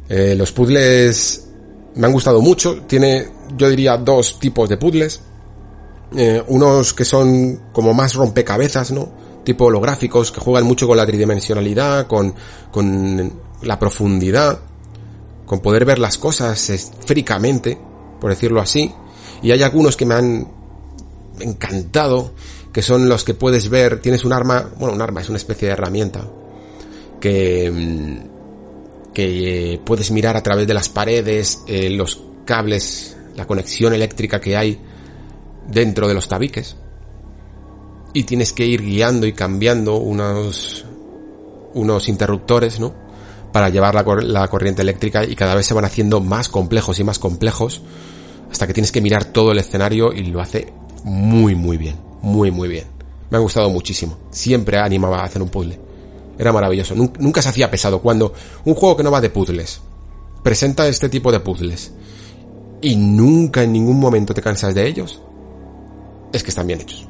Eh, los puzzles me han gustado mucho. Tiene, yo diría, dos tipos de puzzles. Eh, unos que son como más rompecabezas, ¿no? Tipo holográficos, que juegan mucho con la tridimensionalidad, con, con la profundidad, con poder ver las cosas esféricamente, por decirlo así. Y hay algunos que me han encantado, que son los que puedes ver, tienes un arma, bueno, un arma es una especie de herramienta, que, mm, que eh, puedes mirar a través de las paredes, eh, los cables, la conexión eléctrica que hay dentro de los tabiques. Y tienes que ir guiando y cambiando unos, unos interruptores, ¿no? Para llevar la, la corriente eléctrica y cada vez se van haciendo más complejos y más complejos hasta que tienes que mirar todo el escenario y lo hace muy muy bien, muy muy bien. Me ha gustado muchísimo. Siempre animaba a hacer un puzzle. Era maravilloso. Nunca se hacía pesado cuando un juego que no va de puzzles presenta este tipo de puzzles y nunca en ningún momento te cansas de ellos es que están bien hechos.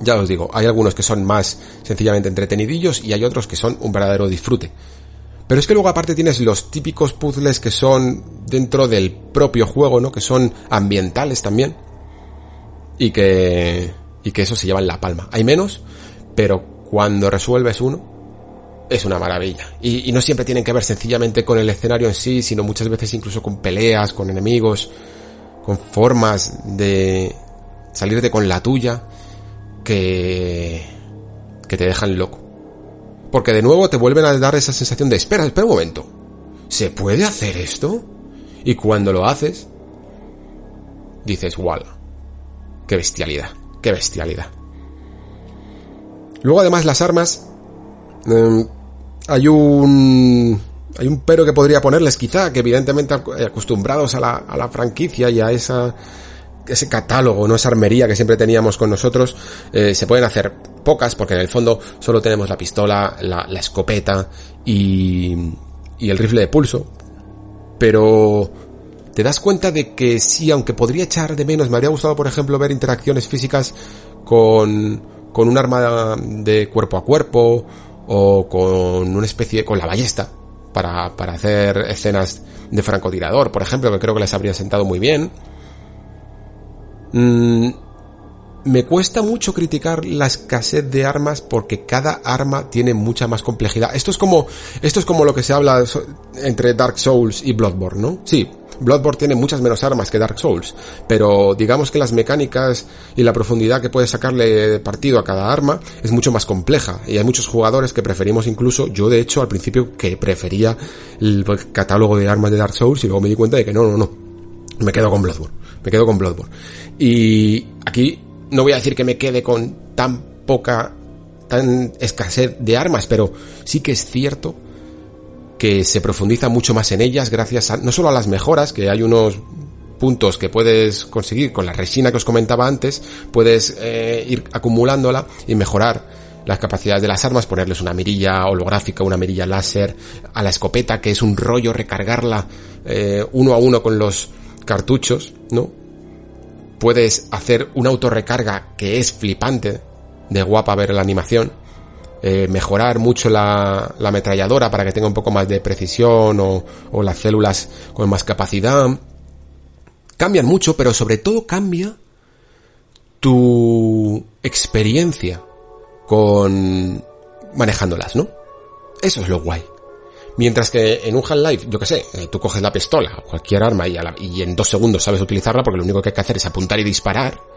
Ya os digo, hay algunos que son más sencillamente entretenidillos y hay otros que son un verdadero disfrute. Pero es que luego aparte tienes los típicos puzzles que son dentro del propio juego, ¿no? Que son ambientales también. Y que, y que eso se llevan la palma. Hay menos, pero cuando resuelves uno, es una maravilla. Y, y no siempre tienen que ver sencillamente con el escenario en sí, sino muchas veces incluso con peleas, con enemigos, con formas de, salirte con la tuya, que, que te dejan loco. Porque de nuevo te vuelven a dar esa sensación de, espera, espera un momento, ¿se puede hacer esto? Y cuando lo haces, dices, wow, qué bestialidad, qué bestialidad. Luego además las armas, em, hay un hay un pero que podría ponerles quizá, que evidentemente acostumbrados a la, a la franquicia y a esa ese catálogo, no esa armería que siempre teníamos con nosotros, eh, se pueden hacer pocas porque en el fondo solo tenemos la pistola, la, la escopeta y, y el rifle de pulso. Pero te das cuenta de que sí, aunque podría echar de menos, me habría gustado por ejemplo ver interacciones físicas con, con un arma de cuerpo a cuerpo o con una especie, con la ballesta para, para hacer escenas de francotirador, por ejemplo, que creo que les habría sentado muy bien Mm, me cuesta mucho criticar la escasez de armas porque cada arma tiene mucha más complejidad. Esto es como, esto es como lo que se habla entre Dark Souls y Bloodborne, ¿no? Sí, Bloodborne tiene muchas menos armas que Dark Souls, pero digamos que las mecánicas y la profundidad que puedes sacarle partido a cada arma es mucho más compleja y hay muchos jugadores que preferimos incluso, yo de hecho al principio que prefería el catálogo de armas de Dark Souls y luego me di cuenta de que no, no, no, me quedo con Bloodborne, me quedo con Bloodborne. Y aquí no voy a decir que me quede con tan poca, tan escasez de armas, pero sí que es cierto que se profundiza mucho más en ellas gracias a, no solo a las mejoras, que hay unos puntos que puedes conseguir con la resina que os comentaba antes, puedes eh, ir acumulándola y mejorar las capacidades de las armas, ponerles una mirilla holográfica, una mirilla láser, a la escopeta, que es un rollo recargarla eh, uno a uno con los cartuchos, ¿no? puedes hacer una autorrecarga que es flipante, de guapa ver la animación, eh, mejorar mucho la, la, ametralladora para que tenga un poco más de precisión o, o las células con más capacidad. Cambian mucho, pero sobre todo cambia tu experiencia con manejándolas, ¿no? Eso es lo guay. Mientras que en un Half-Life, yo que sé, eh, tú coges la pistola, cualquier arma y, y en dos segundos sabes utilizarla porque lo único que hay que hacer es apuntar y disparar.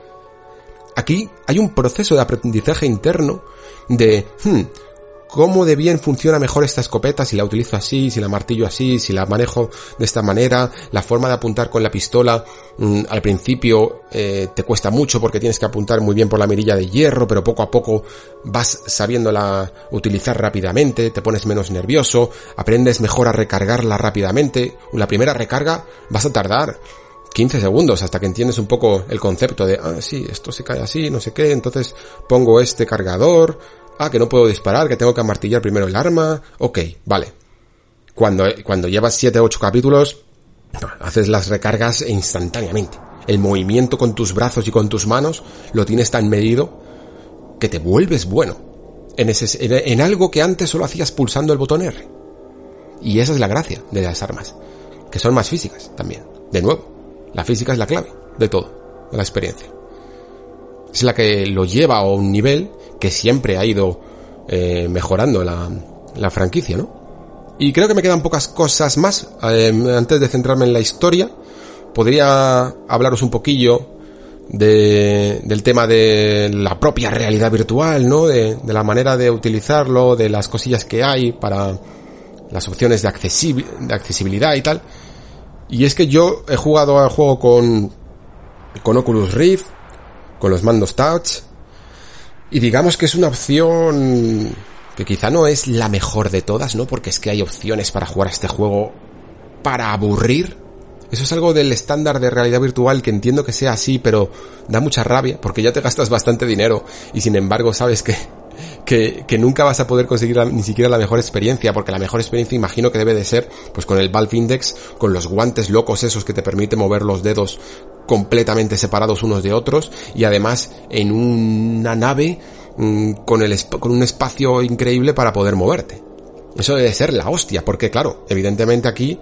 Aquí hay un proceso de aprendizaje interno de, hmm, cómo de bien funciona mejor esta escopeta si la utilizo así, si la martillo así, si la manejo de esta manera, la forma de apuntar con la pistola mm, al principio eh, te cuesta mucho porque tienes que apuntar muy bien por la mirilla de hierro, pero poco a poco vas sabiéndola utilizar rápidamente, te pones menos nervioso, aprendes mejor a recargarla rápidamente, la primera recarga vas a tardar 15 segundos hasta que entiendes un poco el concepto de, ah, sí, esto se cae así, no sé qué, entonces pongo este cargador, Ah, que no puedo disparar, que tengo que amartillar primero el arma. Ok, vale. Cuando, cuando llevas 7 8 capítulos, haces las recargas instantáneamente. El movimiento con tus brazos y con tus manos lo tienes tan medido que te vuelves bueno. En, ese, en, algo que antes solo hacías pulsando el botón R. Y esa es la gracia de las armas. Que son más físicas también. De nuevo, la física es la clave de todo, de la experiencia. Es la que lo lleva a un nivel que siempre ha ido eh, mejorando la, la, franquicia, ¿no? Y creo que me quedan pocas cosas más. Eh, antes de centrarme en la historia, podría hablaros un poquillo de, del tema de la propia realidad virtual, ¿no? De, de, la manera de utilizarlo, de las cosillas que hay para las opciones de, de accesibilidad y tal. Y es que yo he jugado al juego con, con Oculus Rift, con los mandos touch, y digamos que es una opción que quizá no es la mejor de todas, ¿no? Porque es que hay opciones para jugar a este juego para aburrir. Eso es algo del estándar de realidad virtual que entiendo que sea así, pero da mucha rabia porque ya te gastas bastante dinero y sin embargo sabes que que, que, nunca vas a poder conseguir ni siquiera la mejor experiencia, porque la mejor experiencia imagino que debe de ser, pues con el Valve Index, con los guantes locos esos que te permiten mover los dedos completamente separados unos de otros, y además en una nave mm, con, el, con un espacio increíble para poder moverte. Eso debe ser la hostia, porque claro, evidentemente aquí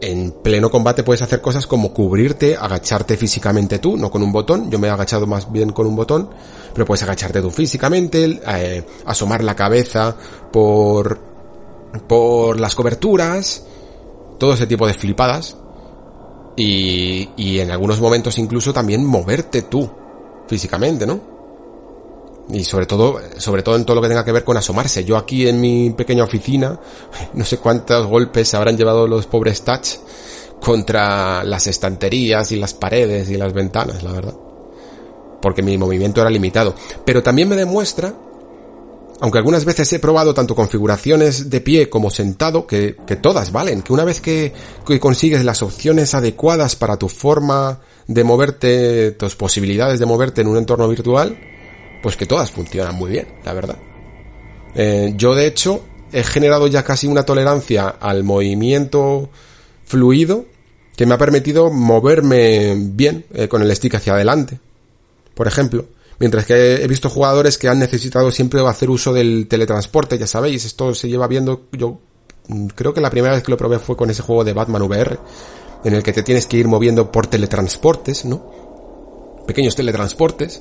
en pleno combate puedes hacer cosas como cubrirte, agacharte físicamente tú, no con un botón, yo me he agachado más bien con un botón, pero puedes agacharte tú físicamente, eh, asomar la cabeza por, por las coberturas, todo ese tipo de flipadas, y, y en algunos momentos incluso también moverte tú físicamente, ¿no? Y sobre todo, sobre todo en todo lo que tenga que ver con asomarse. Yo aquí en mi pequeña oficina, (laughs) no sé cuántos golpes habrán llevado los pobres touch contra las estanterías y las paredes y las ventanas, la verdad. porque mi movimiento era limitado. Pero también me demuestra, aunque algunas veces he probado tanto configuraciones de pie como sentado, que, que todas valen, que una vez que, que consigues las opciones adecuadas para tu forma de moverte, tus posibilidades de moverte en un entorno virtual, pues que todas funcionan muy bien, la verdad. Eh, yo de hecho he generado ya casi una tolerancia al movimiento fluido que me ha permitido moverme bien eh, con el stick hacia adelante, por ejemplo. Mientras que he visto jugadores que han necesitado siempre hacer uso del teletransporte, ya sabéis, esto se lleva viendo, yo mm, creo que la primera vez que lo probé fue con ese juego de Batman VR, en el que te tienes que ir moviendo por teletransportes, ¿no? Pequeños teletransportes,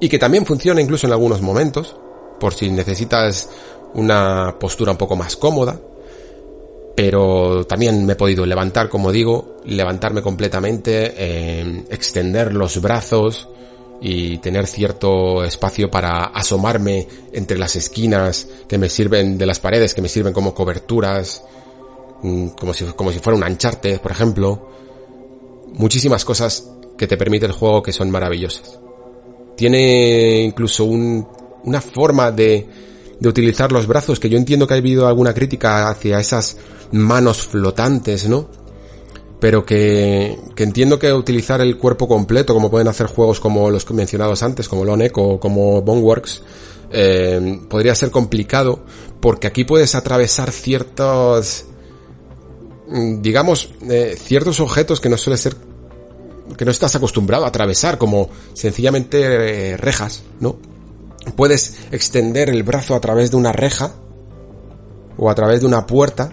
y que también funciona incluso en algunos momentos, por si necesitas una postura un poco más cómoda, pero también me he podido levantar, como digo, levantarme completamente, eh, extender los brazos y tener cierto espacio para asomarme entre las esquinas que me sirven de las paredes, que me sirven como coberturas, mm, como si, como si fuera un ancharte, por ejemplo. Muchísimas cosas que te permite el juego que son maravillosas. Tiene incluso un, una forma de, de utilizar los brazos, que yo entiendo que ha habido alguna crítica hacia esas manos flotantes, ¿no? Pero que, que entiendo que utilizar el cuerpo completo, como pueden hacer juegos como los mencionados antes, como Lonek o como Boneworks, eh, podría ser complicado, porque aquí puedes atravesar ciertos, mm, digamos, eh, ciertos objetos que no suele ser, que no estás acostumbrado a atravesar, como sencillamente eh, rejas, ¿no? puedes extender el brazo a través de una reja o a través de una puerta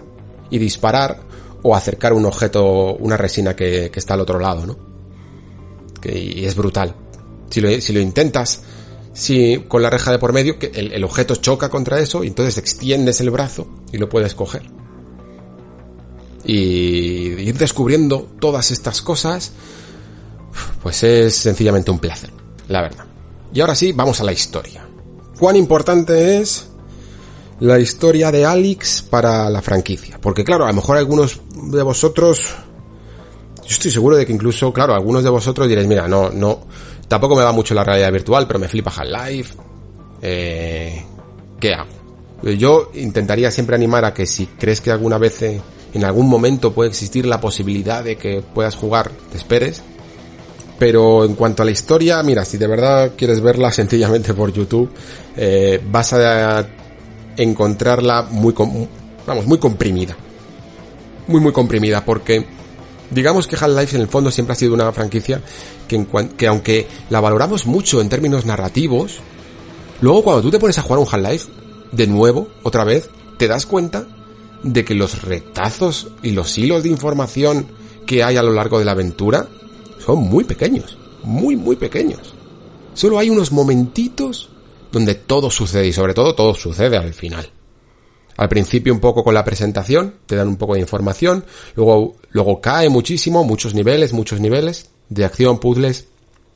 y disparar o acercar un objeto, una resina que, está al otro lado, ¿no? Que, es brutal. Si lo, intentas, si con la reja de por medio, que el, objeto choca contra eso y entonces extiendes el brazo y lo puedes coger. Y ir descubriendo todas estas cosas, pues es sencillamente un placer, la verdad. Y ahora sí, vamos a la historia. ¿Cuán importante es la historia de Alex para la franquicia? Porque claro, a lo mejor algunos de vosotros, yo estoy seguro de que incluso, claro, algunos de vosotros diréis, mira, no, no, tampoco me va mucho la realidad virtual, pero me flipa Half-Life. Eh, ¿Qué hago? Yo intentaría siempre animar a que si crees que alguna vez eh, en algún momento puede existir la posibilidad de que puedas jugar, te esperes pero en cuanto a la historia, mira, si de verdad quieres verla (laughs) sencillamente por YouTube, eh, vas a encontrarla muy, vamos, muy comprimida. Muy, muy comprimida, porque digamos que Half-Life en el fondo siempre ha sido una franquicia que, que aunque la valoramos mucho en términos narrativos, luego cuando tú te pones a jugar un Half-Life, de nuevo, otra vez, te das cuenta de que los retazos y los hilos de información que hay a lo largo de la aventura son muy pequeños, muy, muy pequeños. Solo hay unos momentitos donde todo sucede y sobre todo todo sucede al final. Al principio un poco con la presentación, te dan un poco de información, luego, luego cae muchísimo, muchos niveles, muchos niveles de acción, puzzles,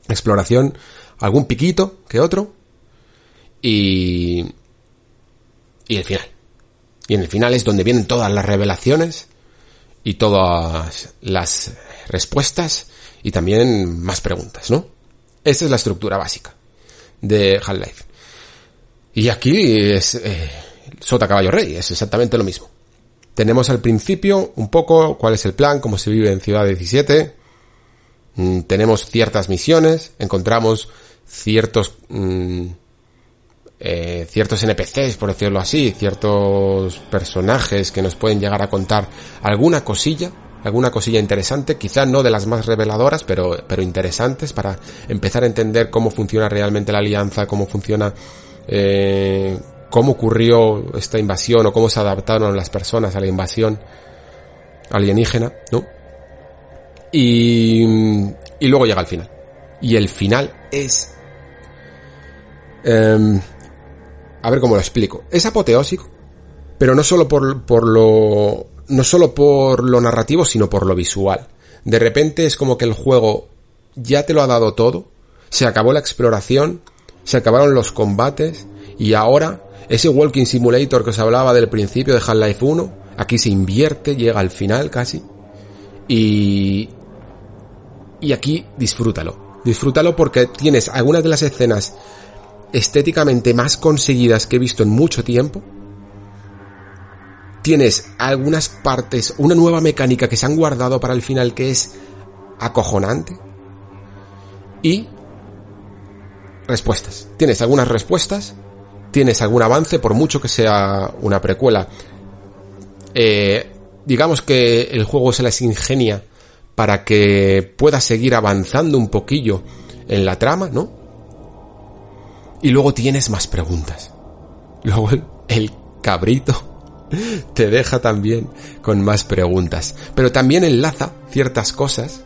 exploración, algún piquito que otro y y el final. Y en el final es donde vienen todas las revelaciones y todas las respuestas y también más preguntas, ¿no? Esta es la estructura básica de Half-Life. Y aquí es eh, Sota Caballo Rey, es exactamente lo mismo. Tenemos al principio un poco cuál es el plan, cómo se vive en Ciudad 17. Mm, tenemos ciertas misiones, encontramos ciertos mm, eh, ciertos NPCs, por decirlo así, ciertos personajes que nos pueden llegar a contar alguna cosilla alguna cosilla interesante, quizá no de las más reveladoras, pero, pero interesantes para empezar a entender cómo funciona realmente la alianza, cómo funciona, eh, cómo ocurrió esta invasión o cómo se adaptaron las personas a la invasión alienígena, ¿no? Y, y luego llega el final. Y el final es... Eh, a ver cómo lo explico. Es apoteósico, pero no solo por, por lo no solo por lo narrativo, sino por lo visual. De repente es como que el juego ya te lo ha dado todo, se acabó la exploración, se acabaron los combates y ahora ese Walking Simulator que os hablaba del principio de Half-Life 1, aquí se invierte, llega al final casi y y aquí disfrútalo. Disfrútalo porque tienes algunas de las escenas estéticamente más conseguidas que he visto en mucho tiempo. Tienes algunas partes, una nueva mecánica que se han guardado para el final que es acojonante. Y respuestas. Tienes algunas respuestas, tienes algún avance, por mucho que sea una precuela. Eh, digamos que el juego se las ingenia para que pueda seguir avanzando un poquillo en la trama, ¿no? Y luego tienes más preguntas. Luego el, cabrito (laughs) te deja también con más preguntas. Pero también enlaza ciertas cosas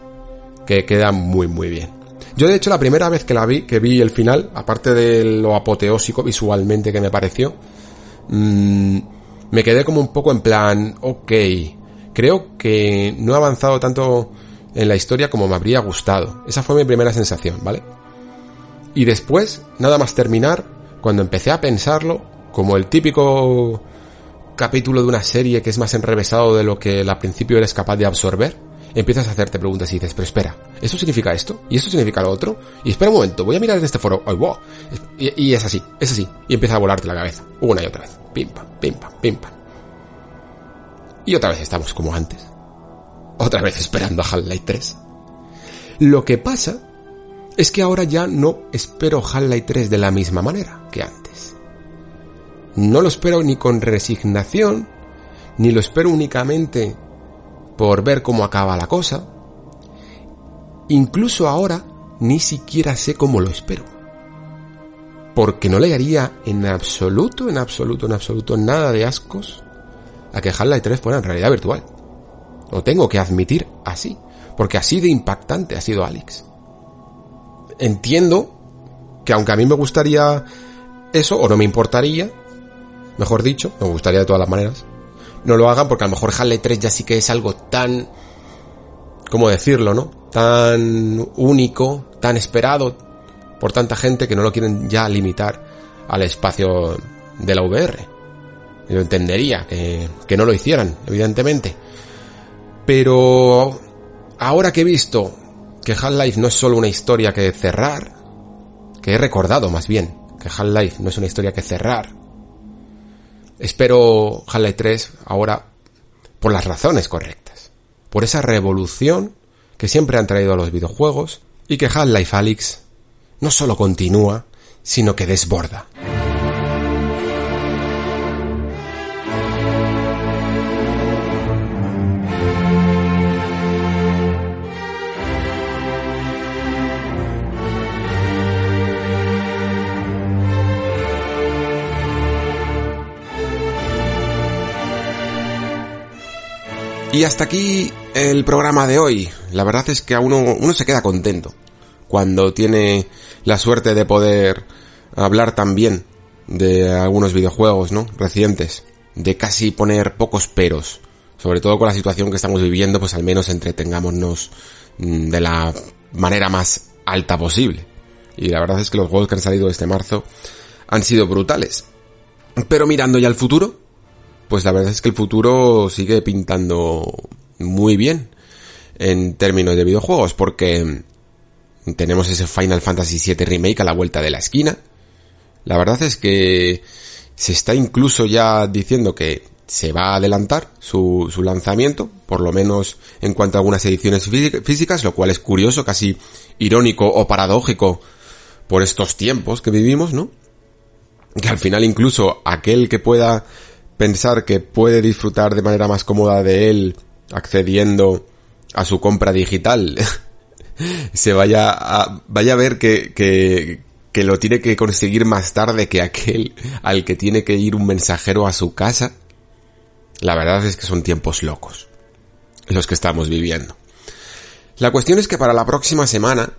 que quedan muy muy bien. Yo de hecho la primera vez que la vi, que vi el final, aparte de lo apoteósico visualmente que me pareció, mmm, me quedé como un poco en plan, ok, creo que no he avanzado tanto en la historia como me habría gustado. Esa fue mi primera sensación, ¿vale? Y después, nada más terminar, cuando empecé a pensarlo, como el típico capítulo de una serie que es más enrevesado de lo que al principio eres capaz de absorber, empiezas a hacerte preguntas y dices, pero espera, ¿esto significa esto? ¿Y esto significa lo otro? Y espera un momento, voy a mirar en este foro. wow! y, y, es así, es así. Y empieza a volarte la cabeza, una y otra vez. Pim pam, pim pam, pim pam. Y otra vez estamos como antes. Otra vez esperando a Half-Life 3. Lo que pasa es que ahora ya no espero Half-Life 3 de la misma manera que antes. No lo espero ni con resignación, ni lo espero únicamente por ver cómo acaba la cosa. Incluso ahora ni siquiera sé cómo lo espero. Porque no le haría en absoluto, en absoluto, en absoluto nada de ascos a que Half-Life 3 fuera en realidad virtual. Lo tengo que admitir así, porque así de impactante ha sido Alex. Entiendo que aunque a mí me gustaría eso, o no me importaría, mejor dicho, me gustaría de todas las maneras, no lo hagan porque a lo mejor Half-Life 3 ya sí que es algo tan, ¿cómo decirlo, no? Tan único, tan esperado por tanta gente que no lo quieren ya limitar al espacio de la VR lo entendería, que, que no lo hicieran, evidentemente. Pero ahora que he visto que Half-Life no es solo una historia que cerrar, que he recordado más bien que Half-Life no es una historia que cerrar, espero Half-Life 3 ahora por las razones correctas, por esa revolución que siempre han traído a los videojuegos y que Half-Life Alyx no solo continúa, sino que desborda. Y hasta aquí el programa de hoy. La verdad es que a uno, uno se queda contento cuando tiene la suerte de poder hablar también de algunos videojuegos, ¿no? Recientes. De casi poner pocos peros. Sobre todo con la situación que estamos viviendo, pues al menos entretengámonos mm, de la manera más alta posible. Y la verdad es que los juegos que han salido este marzo han sido brutales. Pero mirando ya al futuro, pues la verdad es que el futuro sigue pintando muy bien en términos de videojuegos, porque tenemos ese Final Fantasy VII Remake a la vuelta de la esquina. La verdad es que se está incluso ya diciendo que se va a adelantar su, su lanzamiento, por lo menos en cuanto a algunas ediciones físicas, lo cual es curioso, casi irónico o paradójico por estos tiempos que vivimos, ¿no? Que al final incluso aquel que pueda pensar que puede disfrutar de manera más cómoda de él accediendo a su compra digital (laughs) se vaya a, vaya a ver que, que, que lo tiene que conseguir más tarde que aquel al que tiene que ir un mensajero a su casa. La verdad es que son tiempos locos los que estamos viviendo. La cuestión es que para la próxima semana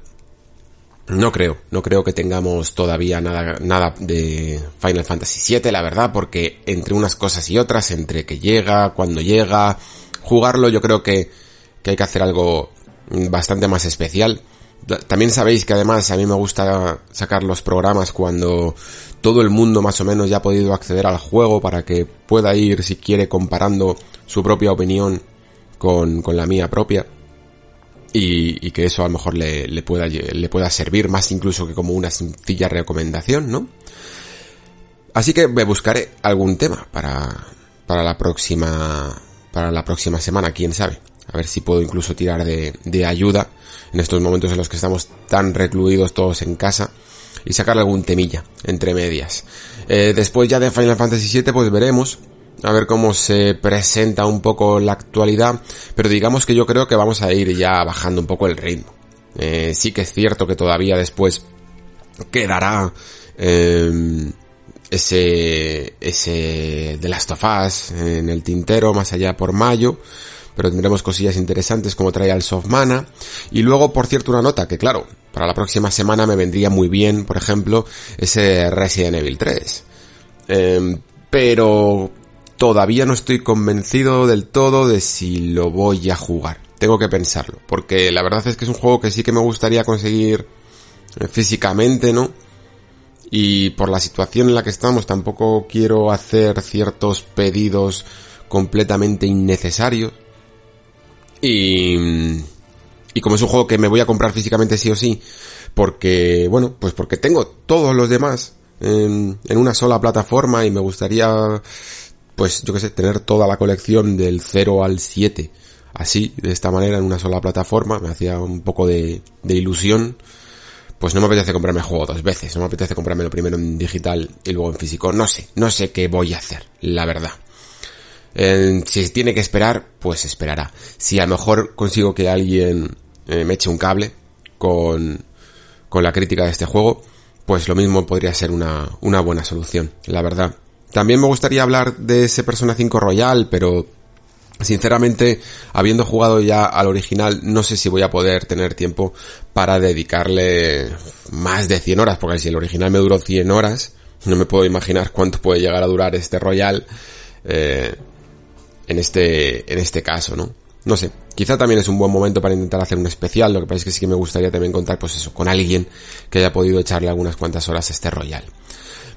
no creo, no creo que tengamos todavía nada, nada de Final Fantasy VII, la verdad, porque entre unas cosas y otras, entre que llega, cuando llega, jugarlo, yo creo que, que hay que hacer algo bastante más especial. También sabéis que además a mí me gusta sacar los programas cuando todo el mundo más o menos ya ha podido acceder al juego para que pueda ir, si quiere, comparando su propia opinión con, con la mía propia. Y, que eso a lo mejor le, pueda, le pueda servir más incluso que como una sencilla recomendación, ¿no? Así que me buscaré algún tema para, para la próxima, para la próxima semana, quién sabe. A ver si puedo incluso tirar de, de ayuda en estos momentos en los que estamos tan recluidos todos en casa y sacarle algún temilla entre medias. Eh, después ya de Final Fantasy VII pues veremos a ver cómo se presenta un poco la actualidad, pero digamos que yo creo que vamos a ir ya bajando un poco el ritmo. Eh, sí que es cierto que todavía después quedará eh, ese ese The Last of Us en el tintero más allá por mayo, pero tendremos cosillas interesantes como Trials Soft Mana y luego por cierto una nota que claro, para la próxima semana me vendría muy bien, por ejemplo, ese Resident Evil 3. Eh, pero todavía no estoy convencido del todo de si lo voy a jugar. Tengo que pensarlo, porque la verdad es que es un juego que sí que me gustaría conseguir eh, físicamente, ¿no? Y por la situación en la que estamos tampoco quiero hacer ciertos pedidos completamente innecesarios. Y, y como es un juego que me voy a comprar físicamente sí o sí, porque, bueno, pues porque tengo todos los demás en, en una sola plataforma y me gustaría pues yo que sé, tener toda la colección del 0 al 7 así, de esta manera, en una sola plataforma, me hacía un poco de, de ilusión. Pues no me apetece comprarme el juego dos veces, no me apetece comprarme lo primero en digital y luego en físico. No sé, no sé qué voy a hacer, la verdad. si tiene que esperar, pues esperará. Si a lo mejor consigo que alguien eh, me eche un cable con, con la crítica de este juego, pues lo mismo podría ser una, una buena solución, la verdad. También me gustaría hablar de ese Persona 5 Royal, pero sinceramente, habiendo jugado ya al original, no sé si voy a poder tener tiempo para dedicarle más de 100 horas, porque si el original me duró 100 horas, no me puedo imaginar cuánto puede llegar a durar este Royal eh, en este en este caso, ¿no? No sé, quizá también es un buen momento para intentar hacer un especial, lo que pasa es que sí que me gustaría también contar pues eso, con alguien que haya podido echarle algunas cuantas horas a este Royal.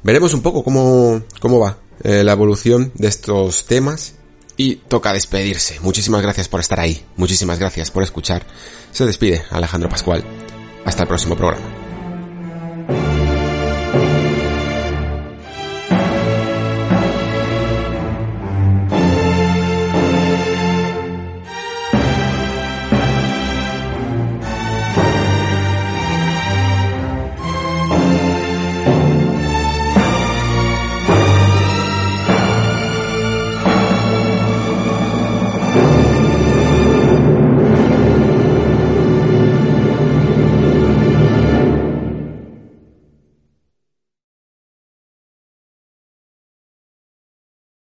Veremos un poco cómo, cómo va eh, la evolución de estos temas y toca despedirse. Muchísimas gracias por estar ahí, muchísimas gracias por escuchar. Se despide Alejandro Pascual. Hasta el próximo programa.